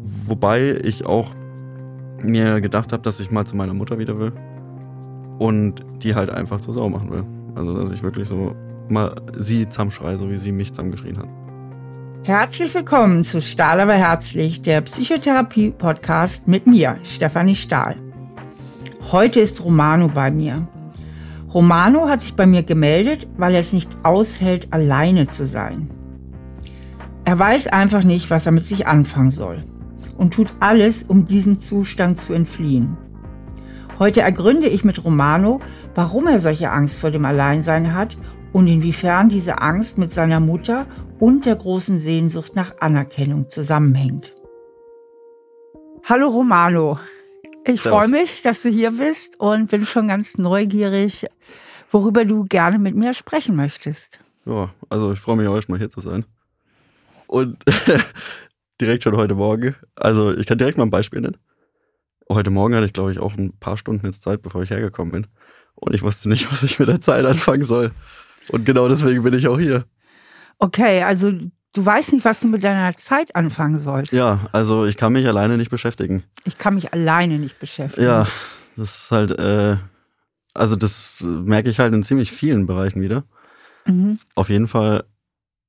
Wobei ich auch mir gedacht habe, dass ich mal zu meiner Mutter wieder will und die halt einfach zur Sau machen will. Also dass ich wirklich so mal sie zusammenschreie, so wie sie mich zusammengeschrien hat. Herzlich willkommen zu Stahl aber herzlich, der Psychotherapie-Podcast mit mir, Stefanie Stahl. Heute ist Romano bei mir. Romano hat sich bei mir gemeldet, weil er es nicht aushält, alleine zu sein. Er weiß einfach nicht, was er mit sich anfangen soll und tut alles, um diesem Zustand zu entfliehen. Heute ergründe ich mit Romano, warum er solche Angst vor dem Alleinsein hat und inwiefern diese Angst mit seiner Mutter und der großen Sehnsucht nach Anerkennung zusammenhängt. Hallo Romano, ich freue mich, dass du hier bist und bin schon ganz neugierig, worüber du gerne mit mir sprechen möchtest. Ja, also ich freue mich auch erstmal hier zu sein. Und direkt schon heute Morgen, also ich kann direkt mal ein Beispiel nennen. Heute Morgen hatte ich, glaube ich, auch ein paar Stunden jetzt Zeit, bevor ich hergekommen bin. Und ich wusste nicht, was ich mit der Zeit anfangen soll. Und genau deswegen bin ich auch hier. Okay, also du weißt nicht, was du mit deiner Zeit anfangen sollst. Ja, also ich kann mich alleine nicht beschäftigen. Ich kann mich alleine nicht beschäftigen. Ja, das ist halt, äh, also das merke ich halt in ziemlich vielen Bereichen wieder. Mhm. Auf jeden Fall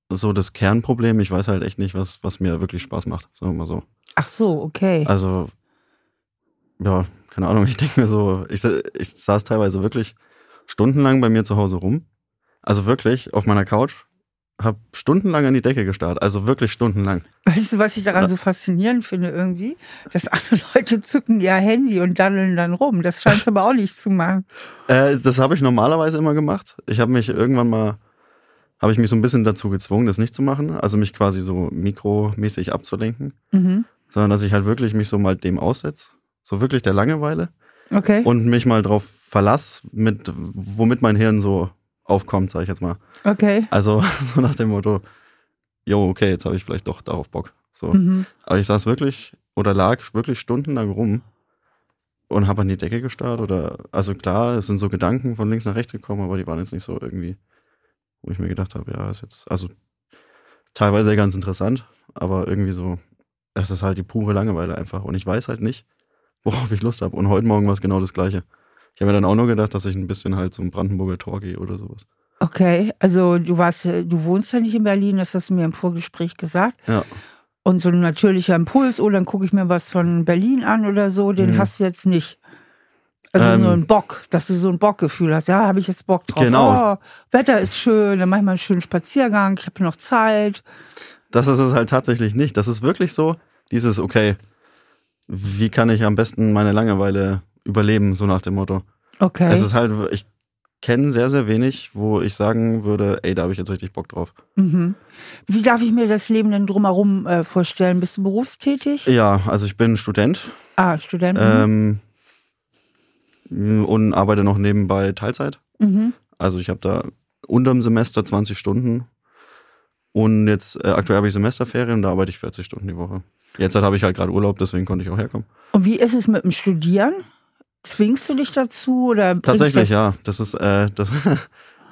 so das Kernproblem. Ich weiß halt echt nicht, was, was mir wirklich Spaß macht, sagen wir mal so. Ach so, okay. Also, ja, keine Ahnung, ich denke mir so, ich, ich saß teilweise wirklich stundenlang bei mir zu Hause rum. Also wirklich auf meiner Couch, habe stundenlang an die Decke gestarrt, also wirklich stundenlang. Weißt du, was ich daran so faszinierend finde irgendwie? Dass andere Leute zücken ihr Handy und daddeln dann rum. Das scheint aber auch nicht zu machen. Äh, das habe ich normalerweise immer gemacht. Ich habe mich irgendwann mal, habe ich mich so ein bisschen dazu gezwungen, das nicht zu machen. Also mich quasi so mikromäßig abzulenken. Mhm. Sondern dass ich halt wirklich mich so mal dem aussetze. So wirklich der Langeweile. Okay. Und mich mal drauf verlass, mit, womit mein Hirn so aufkommt, sag ich jetzt mal. Okay. Also so nach dem Motto, jo, okay, jetzt habe ich vielleicht doch darauf Bock. So. Mhm. Aber ich saß wirklich oder lag wirklich stundenlang rum und habe an die Decke gestarrt oder, also klar, es sind so Gedanken von links nach rechts gekommen, aber die waren jetzt nicht so irgendwie, wo ich mir gedacht habe, ja, ist jetzt, also teilweise ganz interessant, aber irgendwie so, es ist halt die pure Langeweile einfach und ich weiß halt nicht, worauf ich Lust habe. Und heute Morgen war es genau das Gleiche. Ich habe mir dann auch nur gedacht, dass ich ein bisschen halt zum Brandenburger Tor gehe oder sowas. Okay, also du warst, du wohnst ja nicht in Berlin, das hast du mir im Vorgespräch gesagt. Ja. Und so ein natürlicher Impuls, oh, dann gucke ich mir was von Berlin an oder so, den mhm. hast du jetzt nicht. Also ähm, so ein Bock, dass du so ein Bockgefühl hast. Ja, habe ich jetzt Bock drauf. Genau. Oh, Wetter ist schön, dann mache ich mal einen schönen Spaziergang, ich habe noch Zeit. Das ist es halt tatsächlich nicht. Das ist wirklich so, dieses, okay, wie kann ich am besten meine Langeweile überleben, so nach dem Motto. Okay. Es ist halt, ich kenne sehr, sehr wenig, wo ich sagen würde, ey, da habe ich jetzt richtig Bock drauf. Mhm. Wie darf ich mir das Leben denn drumherum äh, vorstellen? Bist du berufstätig? Ja, also ich bin Student. Ah, Student. Mhm. Ähm, und arbeite noch nebenbei Teilzeit. Mhm. Also ich habe da unterm Semester 20 Stunden und jetzt äh, aktuell habe ich Semesterferien und da arbeite ich 40 Stunden die Woche. Jetzt habe ich halt gerade Urlaub, deswegen konnte ich auch herkommen. Und wie ist es mit dem Studieren? Zwingst du dich dazu oder? Tatsächlich, das ja. Das ist, äh, das,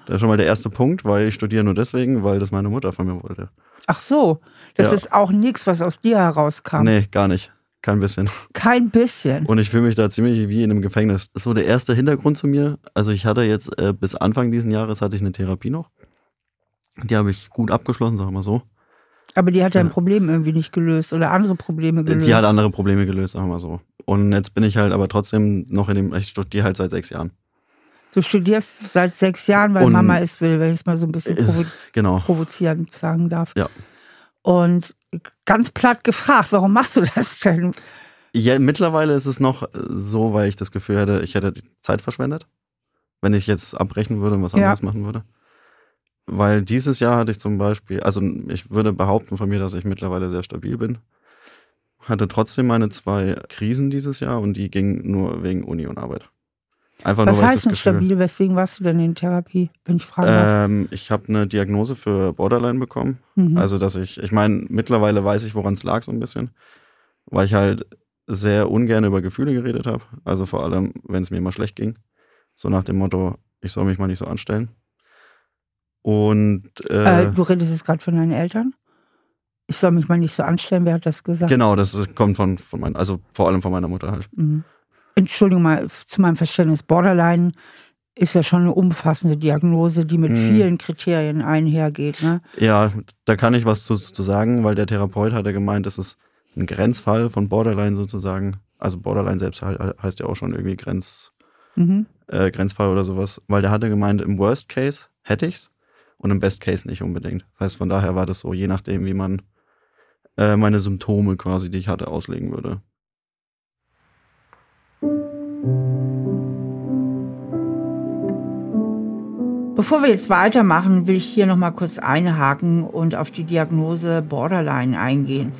das ist schon mal der erste Punkt, weil ich studiere nur deswegen, weil das meine Mutter von mir wollte. Ach so, das ja. ist auch nichts, was aus dir herauskam. Nee, gar nicht. Kein bisschen. Kein bisschen. Und ich fühle mich da ziemlich wie in einem Gefängnis. Das ist so der erste Hintergrund zu mir. Also ich hatte jetzt äh, bis Anfang dieses Jahres hatte ich eine Therapie noch. Die habe ich gut abgeschlossen, sagen wir mal so. Aber die hat dein ja. Problem irgendwie nicht gelöst oder andere Probleme gelöst. Die hat andere Probleme gelöst, sagen wir mal so. Und jetzt bin ich halt aber trotzdem noch in dem, ich studiere halt seit sechs Jahren. Du studierst seit sechs Jahren, weil Und, Mama es will, wenn ich es mal so ein bisschen provo genau. provozierend sagen darf. Ja. Und ganz platt gefragt, warum machst du das denn? Ja, mittlerweile ist es noch so, weil ich das Gefühl hätte, ich hätte die Zeit verschwendet, wenn ich jetzt abbrechen würde und was anderes ja. machen würde. Weil dieses Jahr hatte ich zum Beispiel, also ich würde behaupten von mir, dass ich mittlerweile sehr stabil bin. Hatte trotzdem meine zwei Krisen dieses Jahr und die gingen nur wegen Uni und Arbeit. Einfach Was nur, heißt denn stabil? Weswegen warst du denn in Therapie, wenn ich fragen ähm, Ich habe eine Diagnose für Borderline bekommen. Mhm. Also, dass ich, ich meine, mittlerweile weiß ich, woran es lag so ein bisschen. Weil ich halt sehr ungern über Gefühle geredet habe. Also vor allem, wenn es mir mal schlecht ging. So nach dem Motto, ich soll mich mal nicht so anstellen. Und äh, äh, du redest jetzt gerade von deinen Eltern? Ich soll mich mal nicht so anstellen, wer hat das gesagt? Genau, das kommt von, von meiner, also vor allem von meiner Mutter halt. Mhm. Entschuldigung mal, zu meinem Verständnis, Borderline ist ja schon eine umfassende Diagnose, die mit hm. vielen Kriterien einhergeht. Ne? Ja, da kann ich was zu, zu sagen, weil der Therapeut hat ja gemeint, das ist ein Grenzfall von Borderline sozusagen. Also Borderline selbst heißt ja auch schon irgendwie Grenz, mhm. äh, Grenzfall oder sowas. Weil der hatte gemeint, im Worst Case hätte ich's und im Best Case nicht unbedingt. Das heißt, von daher war das so, je nachdem, wie man äh, meine Symptome quasi, die ich hatte, auslegen würde. Bevor wir jetzt weitermachen, will ich hier noch mal kurz einhaken und auf die Diagnose Borderline eingehen.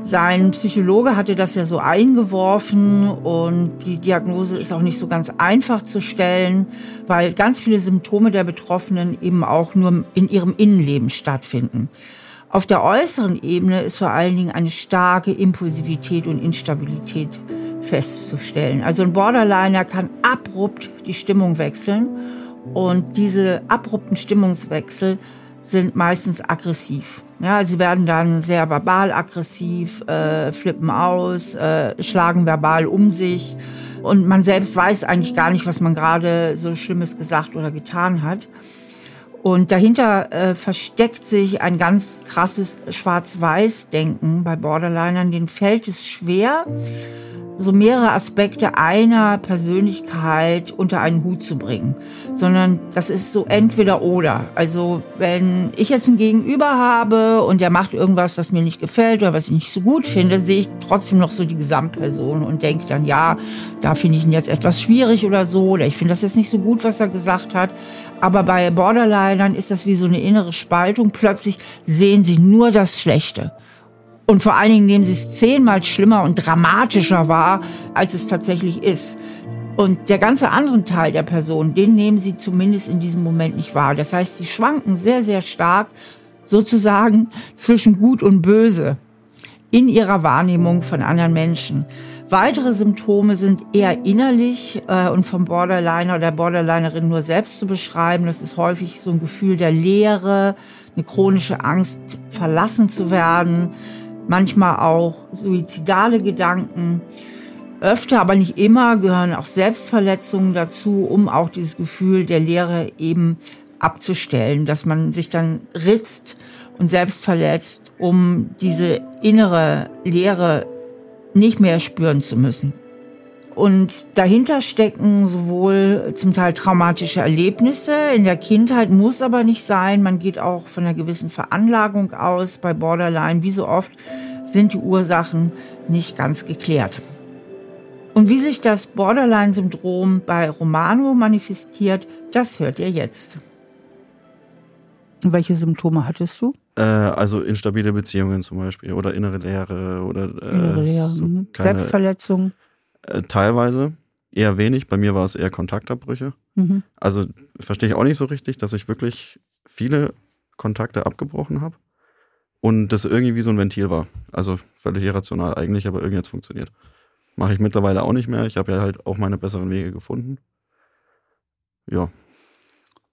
Sein Psychologe hatte das ja so eingeworfen und die Diagnose ist auch nicht so ganz einfach zu stellen, weil ganz viele Symptome der Betroffenen eben auch nur in ihrem Innenleben stattfinden. Auf der äußeren Ebene ist vor allen Dingen eine starke Impulsivität und Instabilität festzustellen. Also ein Borderliner kann abrupt die Stimmung wechseln und diese abrupten Stimmungswechsel sind meistens aggressiv. Ja, sie werden dann sehr verbal aggressiv, äh, flippen aus, äh, schlagen verbal um sich und man selbst weiß eigentlich gar nicht, was man gerade so Schlimmes gesagt oder getan hat. Und dahinter äh, versteckt sich ein ganz krasses Schwarz-Weiß-Denken bei Borderlinern. Denen fällt es schwer, so mehrere Aspekte einer Persönlichkeit unter einen Hut zu bringen, sondern das ist so entweder oder. Also wenn ich jetzt ein Gegenüber habe und der macht irgendwas, was mir nicht gefällt oder was ich nicht so gut finde, sehe ich trotzdem noch so die Gesamtperson und denke dann, ja, da finde ich ihn jetzt etwas schwierig oder so, oder ich finde das jetzt nicht so gut, was er gesagt hat. Aber bei Borderlinern ist das wie so eine innere Spaltung. Plötzlich sehen sie nur das Schlechte. Und vor allen Dingen nehmen sie es zehnmal schlimmer und dramatischer wahr, als es tatsächlich ist. Und der ganze andere Teil der Person, den nehmen sie zumindest in diesem Moment nicht wahr. Das heißt, sie schwanken sehr, sehr stark sozusagen zwischen Gut und Böse in ihrer Wahrnehmung von anderen Menschen. Weitere Symptome sind eher innerlich äh, und vom Borderliner oder der Borderlinerin nur selbst zu beschreiben. Das ist häufig so ein Gefühl der Leere, eine chronische Angst, verlassen zu werden, manchmal auch suizidale Gedanken. Öfter, aber nicht immer, gehören auch Selbstverletzungen dazu, um auch dieses Gefühl der Leere eben abzustellen, dass man sich dann ritzt und selbst verletzt, um diese innere Leere nicht mehr spüren zu müssen. Und dahinter stecken sowohl zum Teil traumatische Erlebnisse in der Kindheit, muss aber nicht sein. Man geht auch von einer gewissen Veranlagung aus. Bei Borderline, wie so oft, sind die Ursachen nicht ganz geklärt. Und wie sich das Borderline-Syndrom bei Romano manifestiert, das hört ihr jetzt. Welche Symptome hattest du? Äh, also instabile Beziehungen zum Beispiel oder innere Leere oder äh, innere Leere. So mhm. Selbstverletzung. Äh, teilweise, eher wenig. Bei mir war es eher Kontaktabbrüche. Mhm. Also verstehe ich auch nicht so richtig, dass ich wirklich viele Kontakte abgebrochen habe und das irgendwie wie so ein Ventil war. Also völlig irrational eigentlich, aber irgendwie hat es funktioniert. Mache ich mittlerweile auch nicht mehr. Ich habe ja halt auch meine besseren Wege gefunden. Ja.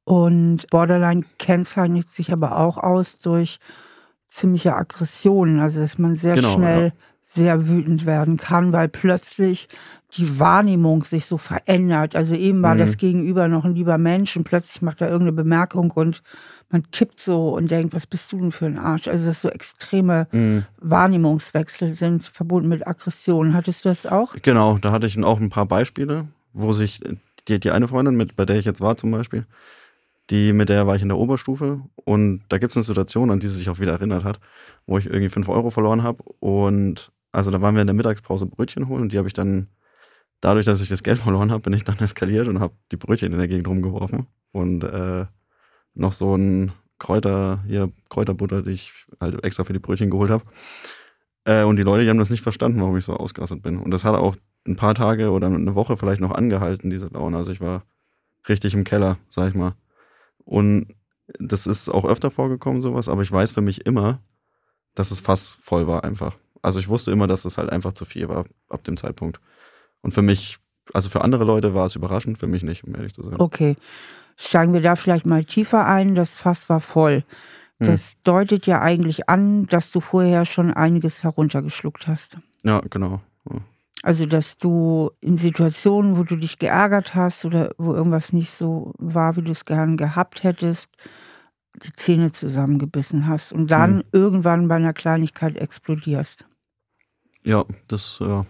Und Borderline kennzeichnet sich aber auch aus durch ziemliche Aggressionen. Also dass man sehr genau, schnell ja sehr wütend werden kann, weil plötzlich die Wahrnehmung sich so verändert. Also eben war mhm. das Gegenüber noch ein lieber Mensch und plötzlich macht er irgendeine Bemerkung und man kippt so und denkt, was bist du denn für ein Arsch? Also dass so extreme mhm. Wahrnehmungswechsel sind, verbunden mit Aggressionen. Hattest du das auch? Genau, da hatte ich auch ein paar Beispiele, wo sich die, die eine Freundin, mit, bei der ich jetzt war zum Beispiel, die, mit der war ich in der Oberstufe und da gibt es eine Situation, an die sie sich auch wieder erinnert hat, wo ich irgendwie fünf Euro verloren habe und also da waren wir in der Mittagspause Brötchen holen und die habe ich dann, dadurch, dass ich das Geld verloren habe, bin ich dann eskaliert und habe die Brötchen in der Gegend rumgeworfen und äh, noch so ein Kräuter, hier Kräuterbutter, die ich halt extra für die Brötchen geholt habe. Äh, und die Leute, die haben das nicht verstanden, warum ich so ausgerastet bin. Und das hat auch ein paar Tage oder eine Woche vielleicht noch angehalten, diese Laune. Also ich war richtig im Keller, sag ich mal. Und das ist auch öfter vorgekommen, sowas, aber ich weiß für mich immer, dass es fast voll war einfach. Also ich wusste immer, dass es halt einfach zu viel war ab dem Zeitpunkt. Und für mich, also für andere Leute war es überraschend, für mich nicht, um ehrlich zu sein. Okay. Steigen wir da vielleicht mal tiefer ein. Das Fass war voll. Hm. Das deutet ja eigentlich an, dass du vorher schon einiges heruntergeschluckt hast. Ja, genau. Also, dass du in Situationen, wo du dich geärgert hast oder wo irgendwas nicht so war, wie du es gern gehabt hättest, die Zähne zusammengebissen hast und dann mhm. irgendwann bei einer Kleinigkeit explodierst. Ja, das, ja.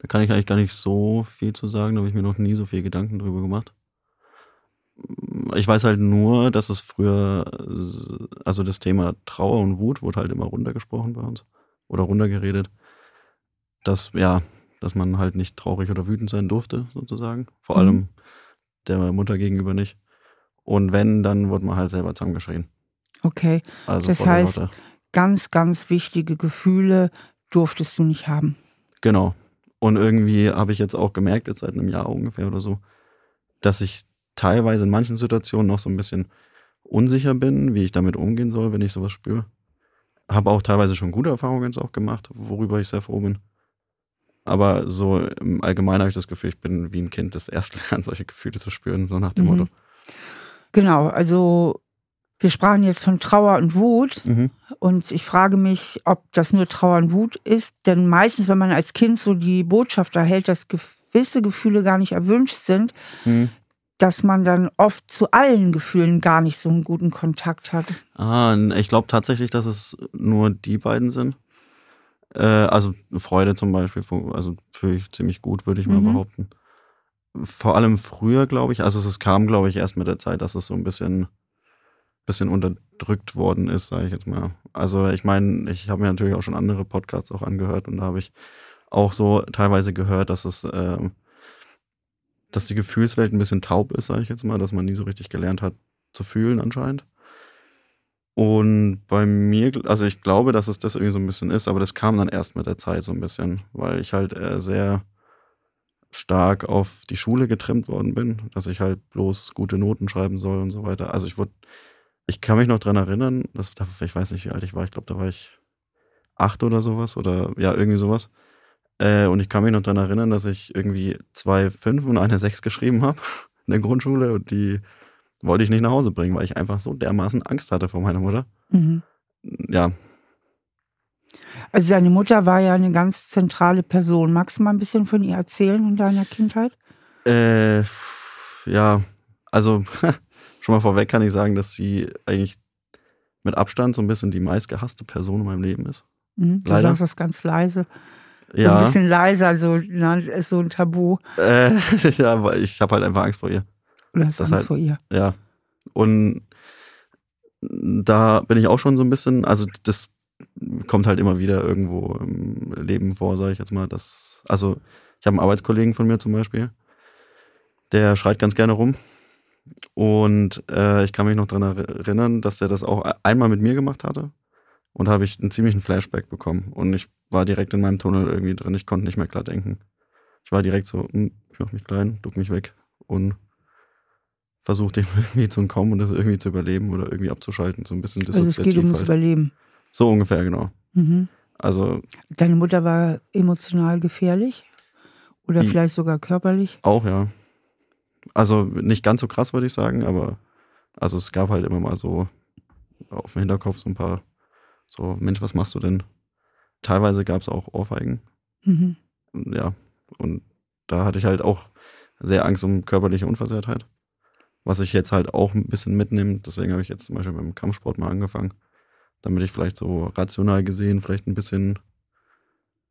Da kann ich eigentlich gar nicht so viel zu sagen, da habe ich mir noch nie so viel Gedanken drüber gemacht. Ich weiß halt nur, dass es früher, also das Thema Trauer und Wut wurde halt immer runtergesprochen bei uns oder runtergeredet. Dass, ja, dass man halt nicht traurig oder wütend sein durfte, sozusagen. Vor mhm. allem der Mutter gegenüber nicht. Und wenn, dann wurde man halt selber zusammengeschrien. Okay. Also das heißt, ganz, ganz wichtige Gefühle durftest du nicht haben. Genau. Und irgendwie habe ich jetzt auch gemerkt, jetzt seit einem Jahr ungefähr oder so, dass ich teilweise in manchen Situationen noch so ein bisschen unsicher bin, wie ich damit umgehen soll, wenn ich sowas spüre. Habe auch teilweise schon gute Erfahrungen jetzt auch gemacht, worüber ich sehr froh bin. Aber so im Allgemeinen habe ich das Gefühl, ich bin wie ein Kind, das erst lernt, solche Gefühle zu spüren, so nach dem mhm. Motto. Genau, also wir sprachen jetzt von Trauer und Wut mhm. und ich frage mich, ob das nur Trauer und Wut ist, denn meistens, wenn man als Kind so die Botschaft erhält, dass gewisse Gefühle gar nicht erwünscht sind, mhm. dass man dann oft zu allen Gefühlen gar nicht so einen guten Kontakt hat. Ah, ich glaube tatsächlich, dass es nur die beiden sind. Äh, also Freude zum Beispiel, also fühle ich ziemlich gut, würde ich mal mhm. behaupten. Vor allem früher, glaube ich, also es kam, glaube ich, erst mit der Zeit, dass es so ein bisschen bisschen unterdrückt worden ist, sage ich jetzt mal. Also ich meine, ich habe mir natürlich auch schon andere Podcasts auch angehört und da habe ich auch so teilweise gehört, dass es, äh, dass die Gefühlswelt ein bisschen taub ist, sage ich jetzt mal, dass man nie so richtig gelernt hat zu fühlen anscheinend. Und bei mir, also ich glaube, dass es das irgendwie so ein bisschen ist, aber das kam dann erst mit der Zeit so ein bisschen, weil ich halt äh, sehr stark auf die Schule getrimmt worden bin, dass ich halt bloß gute Noten schreiben soll und so weiter. Also ich wurde ich kann mich noch dran erinnern, dass, ich weiß nicht, wie alt ich war, ich glaube, da war ich acht oder sowas oder ja, irgendwie sowas. Äh, und ich kann mich noch dran erinnern, dass ich irgendwie zwei fünf und eine sechs geschrieben habe in der Grundschule und die wollte ich nicht nach Hause bringen, weil ich einfach so dermaßen Angst hatte vor meiner Mutter. Mhm. Ja. Also deine Mutter war ja eine ganz zentrale Person. Magst du mal ein bisschen von ihr erzählen und deiner Kindheit? Äh, ja, also Schon mal vorweg kann ich sagen, dass sie eigentlich mit Abstand so ein bisschen die meistgehasste Person in meinem Leben ist. Mhm, du Leider. sagst das ganz leise. So ja. ein bisschen leiser, also ne, ist so ein Tabu. Äh, ja, aber ich habe halt einfach Angst vor ihr. Du hast das Angst halt, vor ihr. Ja. Und da bin ich auch schon so ein bisschen, also das kommt halt immer wieder irgendwo im Leben vor, sage ich jetzt mal. Dass, also ich habe einen Arbeitskollegen von mir zum Beispiel, der schreit ganz gerne rum und äh, ich kann mich noch daran erinnern, dass er das auch e-, einmal mit mir gemacht hatte. Und da habe ich einen ziemlichen Flashback bekommen. Und ich war direkt in meinem Tunnel irgendwie drin. Ich konnte nicht mehr klar denken. Ich war direkt so, hm, ich mach mich klein, duck mich weg und versuche dem irgendwie zu entkommen und das irgendwie zu überleben oder irgendwie abzuschalten. So ein bisschen Also es geht ums halt. Überleben. So ungefähr, genau. Mhm. Also. Deine Mutter war emotional gefährlich? Oder vielleicht sogar körperlich? Auch, ja. Also nicht ganz so krass, würde ich sagen, aber also es gab halt immer mal so auf dem Hinterkopf so ein paar, so, Mensch, was machst du denn? Teilweise gab es auch Ohrfeigen. Mhm. Ja, und da hatte ich halt auch sehr Angst um körperliche Unversehrtheit. Was ich jetzt halt auch ein bisschen mitnehme. Deswegen habe ich jetzt zum Beispiel mit dem Kampfsport mal angefangen. Damit ich vielleicht so rational gesehen vielleicht ein bisschen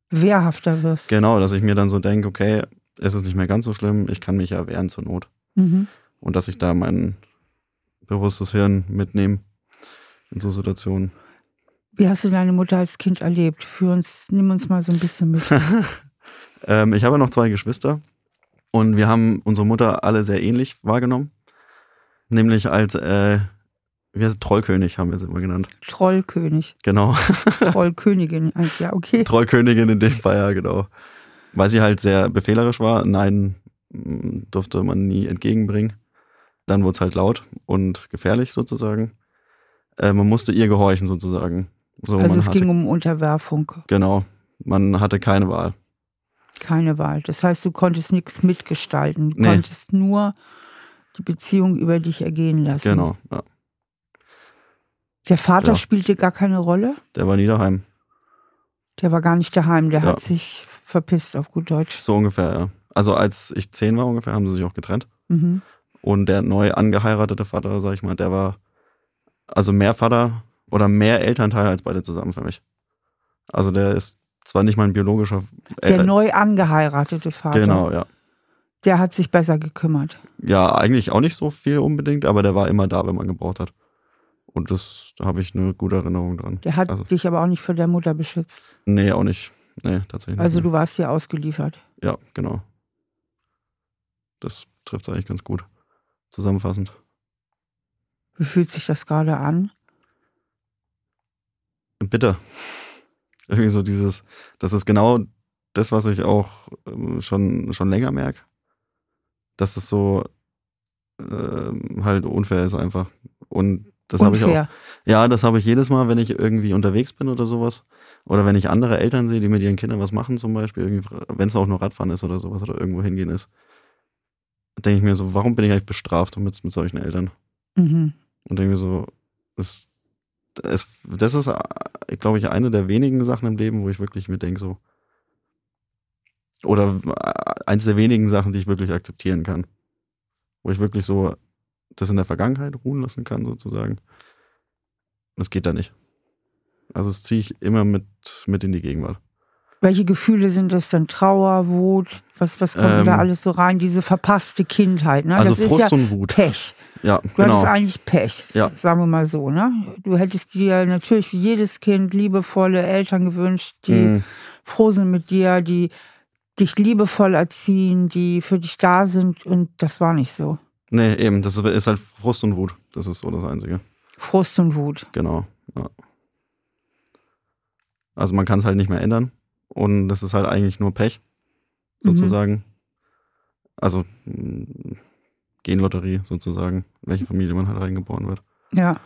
wehrhafter wirst. Genau, dass ich mir dann so denke, okay, es ist nicht mehr ganz so schlimm, ich kann mich ja wehren zur Not. Mhm. Und dass ich da mein bewusstes Hirn mitnehme in so Situationen. Wie hast du deine Mutter als Kind erlebt? Für uns, nimm uns mal so ein bisschen mit. ähm, ich habe noch zwei Geschwister und wir haben unsere Mutter alle sehr ähnlich wahrgenommen. Nämlich als äh, wir Trollkönig haben wir sie immer genannt. Trollkönig. Genau. Trollkönigin, ja, okay. Trollkönigin in dem Fall, ja, genau. Weil sie halt sehr befehlerisch war. Nein, durfte man nie entgegenbringen. Dann wurde es halt laut und gefährlich sozusagen. Äh, man musste ihr gehorchen sozusagen. So, also es hatte, ging um Unterwerfung. Genau. Man hatte keine Wahl. Keine Wahl. Das heißt, du konntest nichts mitgestalten. Du nee. konntest nur die Beziehung über dich ergehen lassen. Genau, ja. Der Vater Ja. spielte gar keine Rolle? Der war nie daheim. Der war gar nicht daheim, der Ja. hat sich verpisst, auf gut Deutsch. So ungefähr, ja. Also als ich zehn war ungefähr, haben sie sich auch getrennt. Mhm. Und der neu angeheiratete Vater, sag ich mal, der war also mehr Vater oder mehr Elternteil als beide zusammen für mich. Also der ist zwar nicht mein biologischer Der äh, neu angeheiratete Vater, Genau, ja. Der hat sich besser gekümmert. Ja, eigentlich auch nicht so viel unbedingt, aber der war immer da, wenn man gebraucht hat. Und das da habe ich eine gute Erinnerung dran. Der hat Also- dich aber auch nicht vor der Mutter beschützt. Nee, auch nicht. Nee, tatsächlich Also nicht. du warst hier ausgeliefert. Ja, genau. Das trifft es eigentlich ganz gut. Zusammenfassend. Wie fühlt sich das gerade an? bitter. Irgendwie so dieses, das ist genau das, was ich auch ähm, schon, schon länger merke. Dass es so ähm, halt unfair ist einfach. Und das habe ich auch. Ja, das habe ich jedes Mal, wenn ich irgendwie unterwegs bin oder sowas. Oder wenn ich andere Eltern sehe, die mit ihren Kindern was machen, zum Beispiel, wenn es auch nur Radfahren ist oder sowas oder irgendwo hingehen ist, denke ich mir so, warum bin ich eigentlich bestraft mit, mit solchen Eltern? Mhm. Und denke mir so, das, das, das ist, äh, glaube ich, eine der wenigen Sachen im Leben, wo ich wirklich mir denke, so. Oder äh, eins der wenigen Sachen, die ich wirklich akzeptieren kann. Wo ich wirklich so das in der Vergangenheit ruhen lassen kann, sozusagen. Das geht da nicht. Also das ziehe ich immer mit, mit in die Gegenwart. Welche Gefühle sind das dann? Trauer, Wut? Was, was kommt Ähm, da alles so rein? Diese verpasste Kindheit, ne? Also das Frust ist ja und Wut. Pech. Ja, Du genau. hattest eigentlich Pech, Ja. sagen wir mal so, ne? Du hättest dir natürlich wie jedes Kind liebevolle Eltern gewünscht, die Mm, froh sind mit dir, die dich liebevoll erziehen, die für dich da sind und das war nicht so. nee, eben, das ist halt Frust und Wut. Das ist so das Einzige. Frust und Wut. Genau. Ja. Also man kann es halt nicht mehr ändern. Und das ist halt eigentlich nur Pech, Mhm. sozusagen. Also mh, Genlotterie sozusagen, welche Familie man halt reingeboren wird. Ja.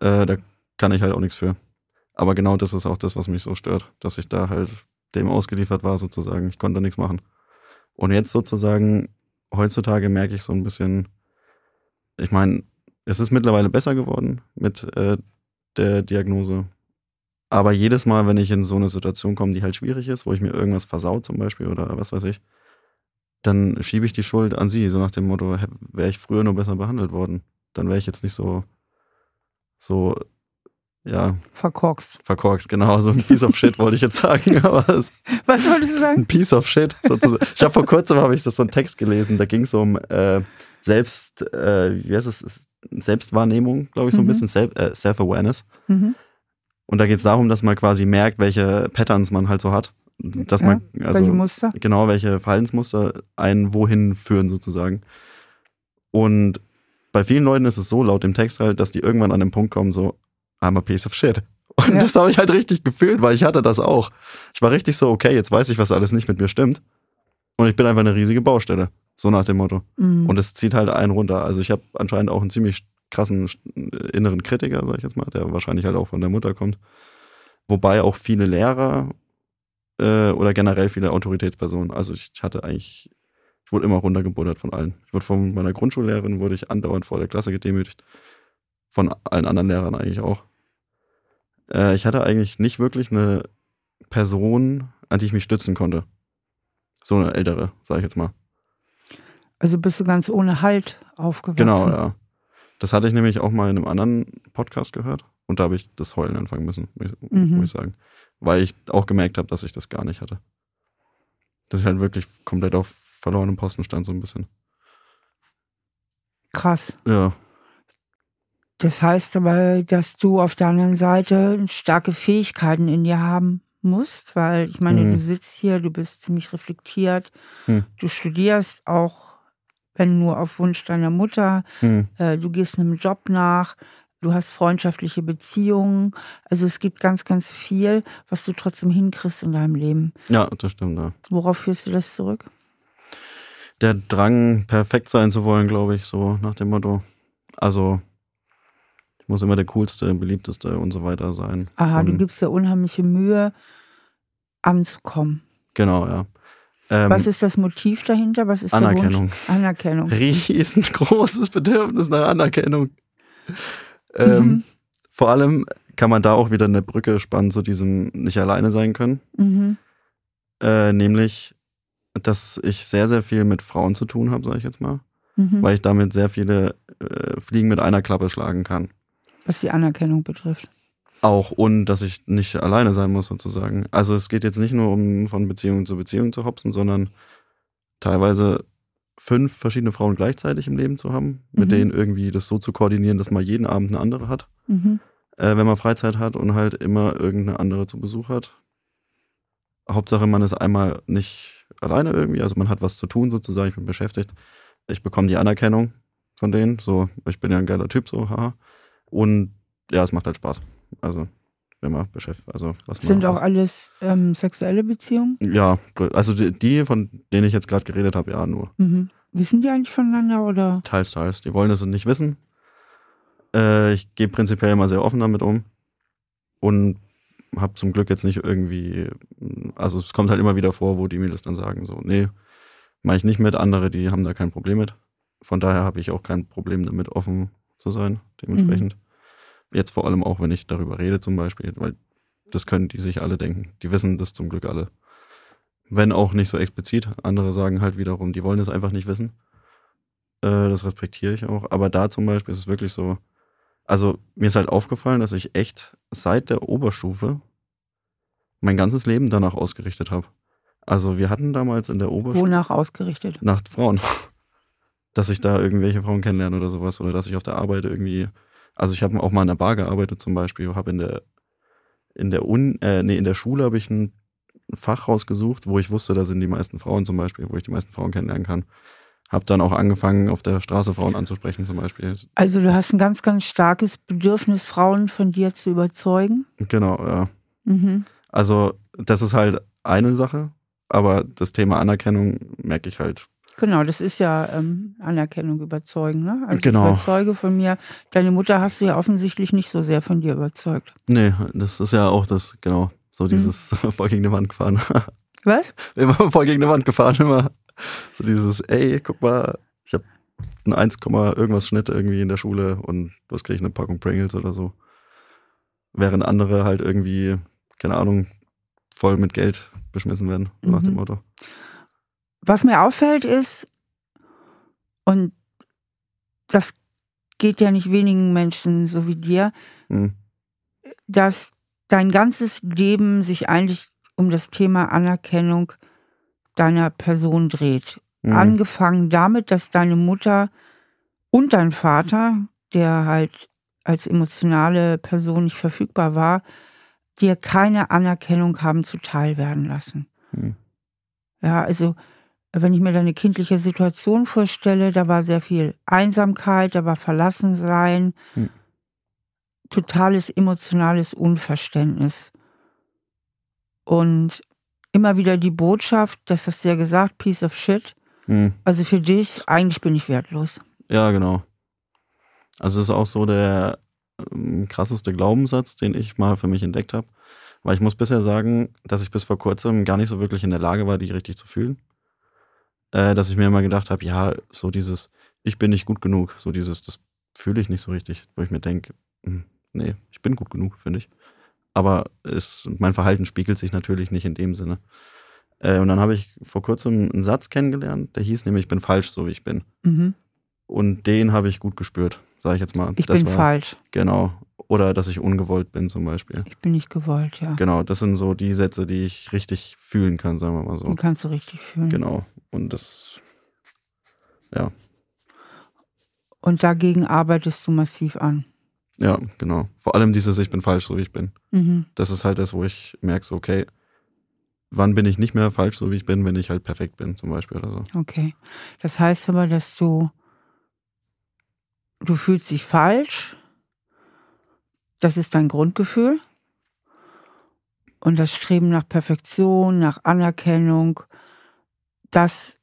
Äh, da kann ich halt auch nichts für. Aber genau das ist auch das, was mich so stört, dass ich da halt dem ausgeliefert war, sozusagen. Ich konnte nichts machen. Und jetzt sozusagen, heutzutage merke ich so ein bisschen, ich meine, es ist mittlerweile besser geworden mit äh, der Diagnose. Aber jedes Mal, wenn ich in so eine Situation komme, die halt schwierig ist, wo ich mir irgendwas versaut zum Beispiel oder was weiß ich, dann schiebe ich die Schuld an sie, so nach dem Motto, wäre ich früher nur besser behandelt worden, dann wäre ich jetzt nicht so, so, ja, Verkorkst. verkorkst, genau, so ein Piece of Shit wollte ich jetzt sagen, Was wolltest du sagen? ein Piece of Shit sozusagen. Ich habe vor kurzem habe ich das so einen Text gelesen, da ging es um äh, Selbst, äh, wie heißt es, Selbstwahrnehmung, glaube ich, so ein Mhm. bisschen, Self, äh, Self-Awareness. Mhm. Und da geht es darum, dass man quasi merkt, welche Patterns man halt so hat. Dass man, also, Welche Muster? genau, welche Verhaltensmuster einen wohin führen sozusagen. Und bei vielen Leuten ist es so, laut dem Text halt, dass die irgendwann an den Punkt kommen, so, I'm a piece of shit. Und Ja. das habe ich halt richtig gefühlt, weil ich hatte das auch. Ich war richtig so, okay, jetzt weiß ich, was alles nicht mit mir stimmt. Und ich bin einfach eine riesige Baustelle. So nach dem Motto. Mhm. Und es zieht halt einen runter. Also ich habe anscheinend auch einen ziemlich krassen inneren Kritiker, sag ich jetzt mal, der wahrscheinlich halt auch von der Mutter kommt. Wobei auch viele Lehrer äh, oder generell viele Autoritätspersonen. Also ich hatte eigentlich, ich wurde immer runtergebuttert von allen. Ich wurde von meiner Grundschullehrerin, wurde ich andauernd vor der Klasse gedemütigt. Von allen anderen Lehrern eigentlich auch. Äh, ich hatte eigentlich nicht wirklich eine Person, an die ich mich stützen konnte. So eine ältere, sag ich jetzt mal. Also bist du ganz ohne Halt aufgewachsen. Genau, ja. Das hatte ich nämlich auch mal in einem anderen Podcast gehört und da habe ich das Heulen anfangen müssen, muss Mhm. muss ich sagen. Weil ich auch gemerkt habe, dass ich das gar nicht hatte. Dass ich halt wirklich komplett auf verlorenem Posten stand, so ein bisschen. Krass. Ja, Das heißt aber, dass du auf der anderen Seite starke Fähigkeiten in dir haben musst, weil ich meine, Mhm. du sitzt hier, du bist ziemlich reflektiert, Hm. du studierst auch, wenn nur auf Wunsch deiner Mutter, hm. äh, du gehst einem Job nach, du hast freundschaftliche Beziehungen, also es gibt ganz, ganz viel, was du trotzdem hinkriegst in deinem Leben. ja das stimmt. Ja. Worauf führst du das zurück? Der Drang, perfekt sein zu wollen, glaube ich, so nach dem Motto. Also, muss immer der Coolste, beliebteste und so weiter sein. Aha, du und, gibst dir unheimliche Mühe, anzukommen. Genau, ja. Ähm, Was ist das Motiv dahinter? Was ist Anerkennung. Der Wunsch? Anerkennung. riesengroßes Bedürfnis nach Anerkennung. Ähm, Mhm. vor allem kann man da auch wieder eine Brücke spannen zu diesem nicht alleine sein können. Mhm. Äh, nämlich, dass ich sehr, sehr viel mit Frauen zu tun habe, sage ich jetzt mal. Mhm. Weil ich damit sehr viele äh, Fliegen mit einer Klappe schlagen kann. Was die Anerkennung betrifft. Auch und dass ich nicht alleine sein muss, sozusagen. Also es geht jetzt nicht nur um von Beziehung zu Beziehung zu hopsen, sondern teilweise fünf verschiedene Frauen gleichzeitig im Leben zu haben, mit mhm. denen irgendwie das so zu koordinieren, dass man jeden Abend eine andere hat, mhm. äh, wenn man Freizeit hat und halt immer irgendeine andere zu Besuch hat. Hauptsache, man ist einmal nicht alleine irgendwie, also man hat was zu tun sozusagen, ich bin beschäftigt. Ich bekomme die Anerkennung von denen, so, ich bin ja ein geiler Typ, so, haha. Und ja, es macht halt Spaß. Also wenn man beschäftigt. Also, was Sind auch alles ähm, sexuelle Beziehungen? Ja, also die, die, von denen ich jetzt gerade geredet habe, ja, nur. Mhm. Wissen die eigentlich voneinander oder? Teils, teils. Die wollen es nicht wissen. Äh, ich gehe prinzipiell immer sehr offen damit um und habe zum Glück jetzt nicht irgendwie, also es kommt halt immer wieder vor, wo die mir das dann sagen, so, nee, mache ich nicht mit. Andere, die haben da kein Problem mit. Von daher habe ich auch kein Problem damit, offen zu sein, dementsprechend. Mhm. Jetzt vor allem auch, wenn ich darüber rede zum Beispiel, weil das können die sich alle denken. Die wissen das zum Glück alle. Wenn auch nicht so explizit. Andere sagen halt wiederum, die wollen es einfach nicht wissen. Äh, das respektiere ich auch. Aber da zum Beispiel ist es wirklich so, also mir ist halt aufgefallen, dass ich echt seit der Oberstufe mein ganzes Leben danach ausgerichtet habe. Also wir hatten damals in der Oberstufe. Wonach ausgerichtet? Nach Frauen. Dass ich da irgendwelche Frauen kennenlerne oder sowas. Oder dass ich auf der Arbeit irgendwie also ich habe auch mal in der Bar gearbeitet zum Beispiel, habe in der in der Un, äh, nee, in der Schule habe ich ein Fach rausgesucht, wo ich wusste, da sind die meisten Frauen zum Beispiel, wo ich die meisten Frauen kennenlernen kann. Habe dann auch angefangen, auf der Straße Frauen anzusprechen zum Beispiel. Also du hast ein ganz, ganz starkes Bedürfnis, Frauen von dir zu überzeugen? Genau, ja. Mhm. Also das ist halt eine Sache, aber das Thema Anerkennung merke ich halt Genau, das ist ja ähm, Anerkennung überzeugen. Ne? Also genau. ich überzeuge von mir. Deine Mutter hast du ja offensichtlich nicht so sehr von dir überzeugt. Nee, das ist ja auch das, genau, so hm. dieses mhm. voll gegen die Wand gefahren. Was? Immer voll gegen die Wand gefahren, immer. So dieses, ey, guck mal, ich habe einen 1, irgendwas Schnitt irgendwie in der Schule und was kriege ich eine Packung Pringles oder so. Während andere halt irgendwie, keine Ahnung, voll mit Geld beschmissen werden, mhm. nach dem mhm. Motto was mir auffällt ist, und das geht ja nicht wenigen Menschen so wie dir, mhm. dass dein ganzes Leben sich eigentlich um das Thema Anerkennung deiner Person dreht. Mhm. Angefangen damit, dass deine Mutter und dein Vater, der halt als emotionale Person nicht verfügbar war, dir keine Anerkennung haben zuteil werden lassen. Mhm. Ja, also wenn ich mir deine kindliche Situation vorstelle, da war sehr viel Einsamkeit, da war Verlassensein, hm. totales emotionales Unverständnis. Und immer wieder die Botschaft, das hast du ja gesagt, piece of shit. Hm. Also für dich, eigentlich bin ich wertlos. Ja, genau. Also es ist auch so der ähm, krasseste Glaubenssatz, den ich mal für mich entdeckt habe. Weil ich muss bisher sagen, dass ich bis vor kurzem gar nicht so wirklich in der Lage war, die richtig zu fühlen äh, dass ich mir immer gedacht habe, ja, so dieses, ich bin nicht gut genug, so dieses, das fühle ich nicht so richtig, wo ich mir denke, hm, nee, ich bin gut genug, finde ich. Aber es, mein Verhalten spiegelt sich natürlich nicht in dem Sinne. Äh, und dann habe ich vor kurzem einen Satz kennengelernt, der hieß nämlich, ich bin falsch, so wie ich bin. Mhm. Und den habe ich gut gespürt, sage ich jetzt mal. Ich das bin war, falsch. Genau. Oder dass ich ungewollt bin zum Beispiel. Ich bin nicht gewollt, ja. Genau, das sind so die Sätze, die ich richtig fühlen kann, sagen wir mal so. Die kannst du richtig fühlen. Genau. Und das, ja. Und dagegen arbeitest du massiv an. Ja, genau. Vor allem dieses Ich bin falsch, so wie ich bin. Mhm. Das ist halt das, wo ich merke, so, okay, wann bin ich nicht mehr falsch, so wie ich bin, wenn ich halt perfekt bin, zum Beispiel oder so. Okay. Das heißt aber, dass du, du fühlst dich falsch. Das ist dein Grundgefühl. Und das Streben nach Perfektion, nach Anerkennung, das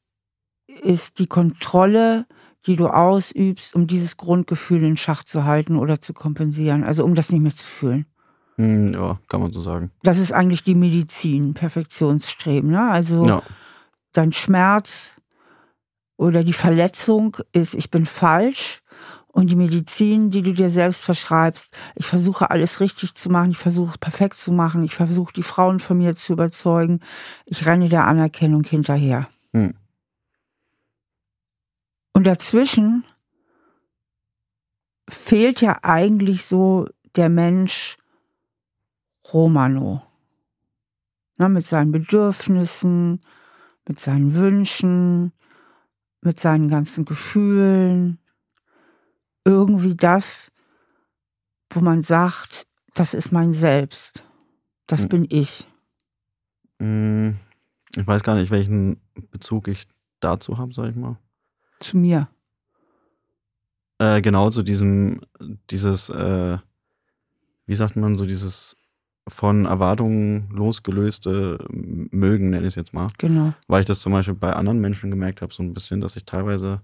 ist die Kontrolle, die du ausübst, um dieses Grundgefühl in Schach zu halten oder zu kompensieren, also um das nicht mehr zu fühlen. Hm, ja, kann man so sagen. Das ist eigentlich die Medizin, Perfektionsstreben. Ne? Also ja. dein Schmerz oder die Verletzung ist, ich bin falsch und die Medizin, die du dir selbst verschreibst. Ich versuche alles richtig zu machen, ich versuche es perfekt zu machen, ich versuche die Frauen von mir zu überzeugen. Ich renne der Anerkennung hinterher. Hm. Und dazwischen fehlt ja eigentlich so der Mensch Romano. Na, mit seinen Bedürfnissen, mit seinen Wünschen, mit seinen ganzen Gefühlen. Irgendwie das, wo man sagt, das ist mein Selbst. Das hm. bin ich. Hm, ich weiß gar nicht, welchen Bezug ich dazu habe, sag ich mal. Zu mir. Äh, genau, zu diesem, dieses, äh, wie sagt man, so dieses von Erwartungen losgelöste Mögen, nenne ich es jetzt mal. Genau. Weil ich das zum Beispiel bei anderen Menschen gemerkt habe, so ein bisschen, dass ich teilweise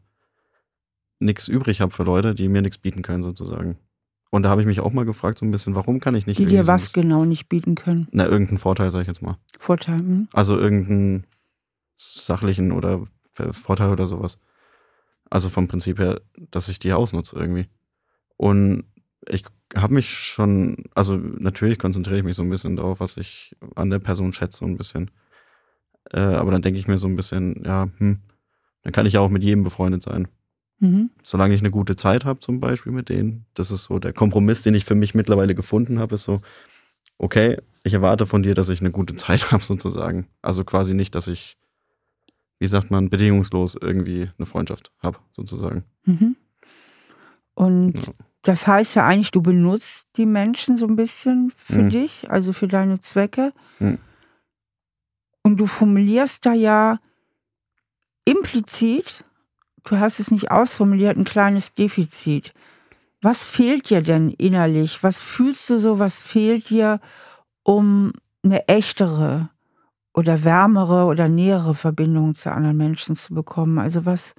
nichts übrig habe für Leute, die mir nichts bieten können, sozusagen. Und da habe ich mich auch mal gefragt, so ein bisschen, warum kann ich nicht. Die dir was genau nicht bieten können? Na, irgendeinen Vorteil, sag ich jetzt mal. Vorteil, hm? Also irgendeinen sachlichen oder Vorteil oder sowas. Also vom Prinzip her, dass ich die ausnutze irgendwie. Und ich habe mich schon, also natürlich konzentriere ich mich so ein bisschen darauf, was ich an der Person schätze, so ein bisschen. Äh, aber dann denke ich mir so ein bisschen, ja, hm, dann kann ich ja auch mit jedem befreundet sein. Mhm. Solange ich eine gute Zeit habe, zum Beispiel mit denen. Das ist so der Kompromiss, den ich für mich mittlerweile gefunden habe, ist so, okay, ich erwarte von dir, dass ich eine gute Zeit habe, sozusagen. Also quasi nicht, dass ich, wie sagt man, bedingungslos irgendwie eine Freundschaft habe, sozusagen. Mhm. Und ja. Das heißt ja eigentlich, du benutzt die Menschen so ein bisschen für mhm. dich, also für deine Zwecke. Mhm. Und du formulierst da ja implizit, du hast es nicht ausformuliert, ein kleines Defizit. Was fehlt dir denn innerlich? Was fühlst du so? Was fehlt dir, um eine echtere oder wärmere oder nähere Verbindung zu anderen Menschen zu bekommen? Also was,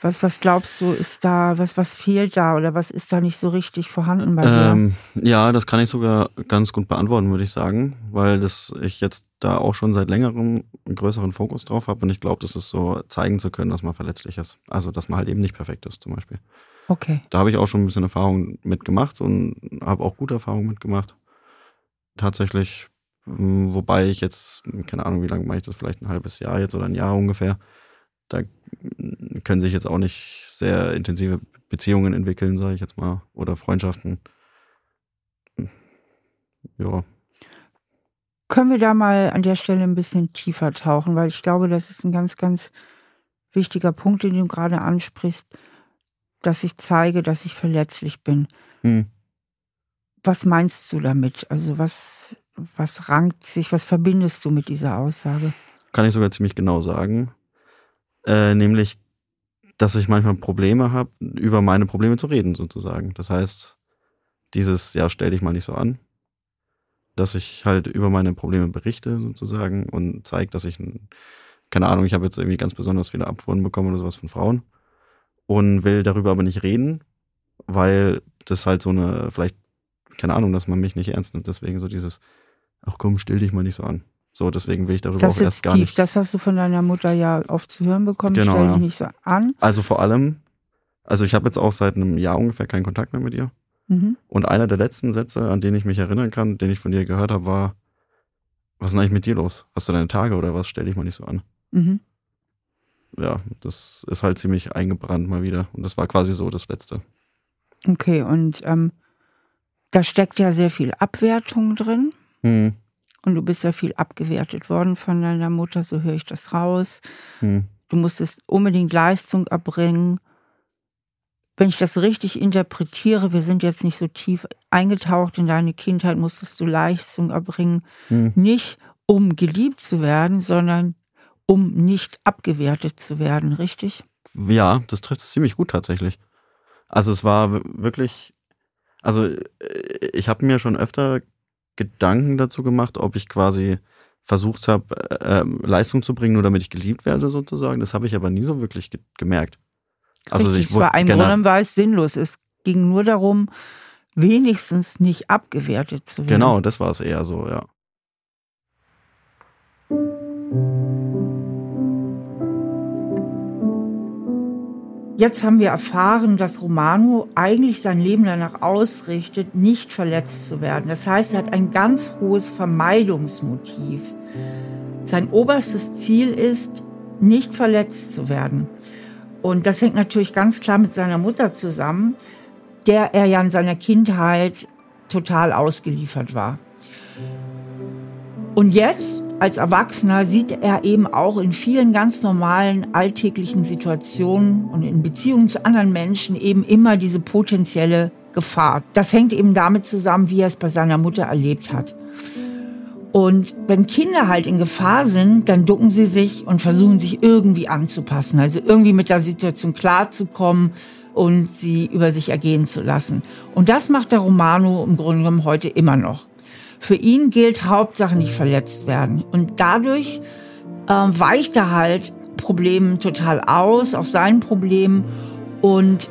was, was glaubst du, ist da, was, was fehlt da oder was ist da nicht so richtig vorhanden bei dir? Ähm, ja, das kann ich sogar ganz gut beantworten, würde ich sagen, weil das ich jetzt da auch schon seit längerem einen größeren Fokus drauf habe und ich glaube, das ist so zeigen zu können, dass man verletzlich ist. Also, dass man halt eben nicht perfekt ist, zum Beispiel. Okay. Da habe ich auch schon ein bisschen Erfahrung mitgemacht und habe auch gute Erfahrungen mitgemacht. Tatsächlich, wobei ich jetzt, keine Ahnung, wie lange mache ich das, vielleicht ein halbes Jahr jetzt oder ein Jahr ungefähr da können sich jetzt auch nicht sehr intensive Beziehungen entwickeln, sage ich jetzt mal, oder Freundschaften. Ja. Können wir da mal an der Stelle ein bisschen tiefer tauchen, weil ich glaube, das ist ein ganz, ganz wichtiger Punkt, den du gerade ansprichst, dass ich zeige, dass ich verletzlich bin. Hm. Was meinst du damit? Also was, was rankt sich, was verbindest du mit dieser Aussage? Kann ich sogar ziemlich genau sagen. Äh, nämlich, dass ich manchmal Probleme habe, über meine Probleme zu reden, sozusagen. Das heißt, dieses, ja, stell dich mal nicht so an, dass ich halt über meine Probleme berichte, sozusagen, und zeige, dass ich, keine Ahnung, ich habe jetzt irgendwie ganz besonders viele Abfuhren bekommen oder sowas von Frauen und will darüber aber nicht reden, weil das halt so eine, vielleicht, keine Ahnung, dass man mich nicht ernst nimmt. Deswegen so dieses, ach komm, stell dich mal nicht so an. So, deswegen will ich darüber das auch erst gar tief. nicht. Das hast du von deiner Mutter ja oft zu hören bekommen. Genau, Stell dich ja. nicht so an. Also vor allem, also ich habe jetzt auch seit einem Jahr ungefähr keinen Kontakt mehr mit ihr. Mhm. Und einer der letzten Sätze, an den ich mich erinnern kann, den ich von dir gehört habe, war, was ist denn eigentlich mit dir los? Hast du deine Tage oder was? Stell dich mal nicht so an. Mhm. Ja, das ist halt ziemlich eingebrannt mal wieder. Und das war quasi so das Letzte. Okay, und ähm, da steckt ja sehr viel Abwertung drin. Mhm. Und du bist ja viel abgewertet worden von deiner Mutter, so höre ich das raus. Hm. Du musstest unbedingt Leistung erbringen. Wenn ich das richtig interpretiere, wir sind jetzt nicht so tief eingetaucht in deine Kindheit, musstest du Leistung erbringen. Hm. Nicht um geliebt zu werden, sondern um nicht abgewertet zu werden, richtig? Ja, das trifft es ziemlich gut tatsächlich. Also es war wirklich, also äh, ich habe mir schon öfter Gedanken dazu gemacht, ob ich quasi versucht habe, äh, ähm, Leistung zu bringen, nur damit ich geliebt werde, sozusagen. Das habe ich aber nie so wirklich ge gemerkt. Also Richtig, ich wurde, war ein Grunde war es sinnlos. Es ging nur darum, wenigstens nicht abgewertet zu werden. Genau, das war es eher so, ja. Jetzt haben wir erfahren, dass Romano eigentlich sein Leben danach ausrichtet, nicht verletzt zu werden. Das heißt, er hat ein ganz hohes Vermeidungsmotiv. Sein oberstes Ziel ist, nicht verletzt zu werden. Und das hängt natürlich ganz klar mit seiner Mutter zusammen, der er ja in seiner Kindheit total ausgeliefert war. Und jetzt als Erwachsener sieht er eben auch in vielen ganz normalen alltäglichen Situationen und in Beziehungen zu anderen Menschen eben immer diese potenzielle Gefahr. Das hängt eben damit zusammen, wie er es bei seiner Mutter erlebt hat. Und wenn Kinder halt in Gefahr sind, dann ducken sie sich und versuchen sich irgendwie anzupassen, also irgendwie mit der Situation klarzukommen und sie über sich ergehen zu lassen. Und das macht der Romano im Grunde genommen heute immer noch. Für ihn gilt Hauptsache nicht verletzt werden. Und dadurch äh, weicht er halt Problemen total aus, auf seinen Problemen und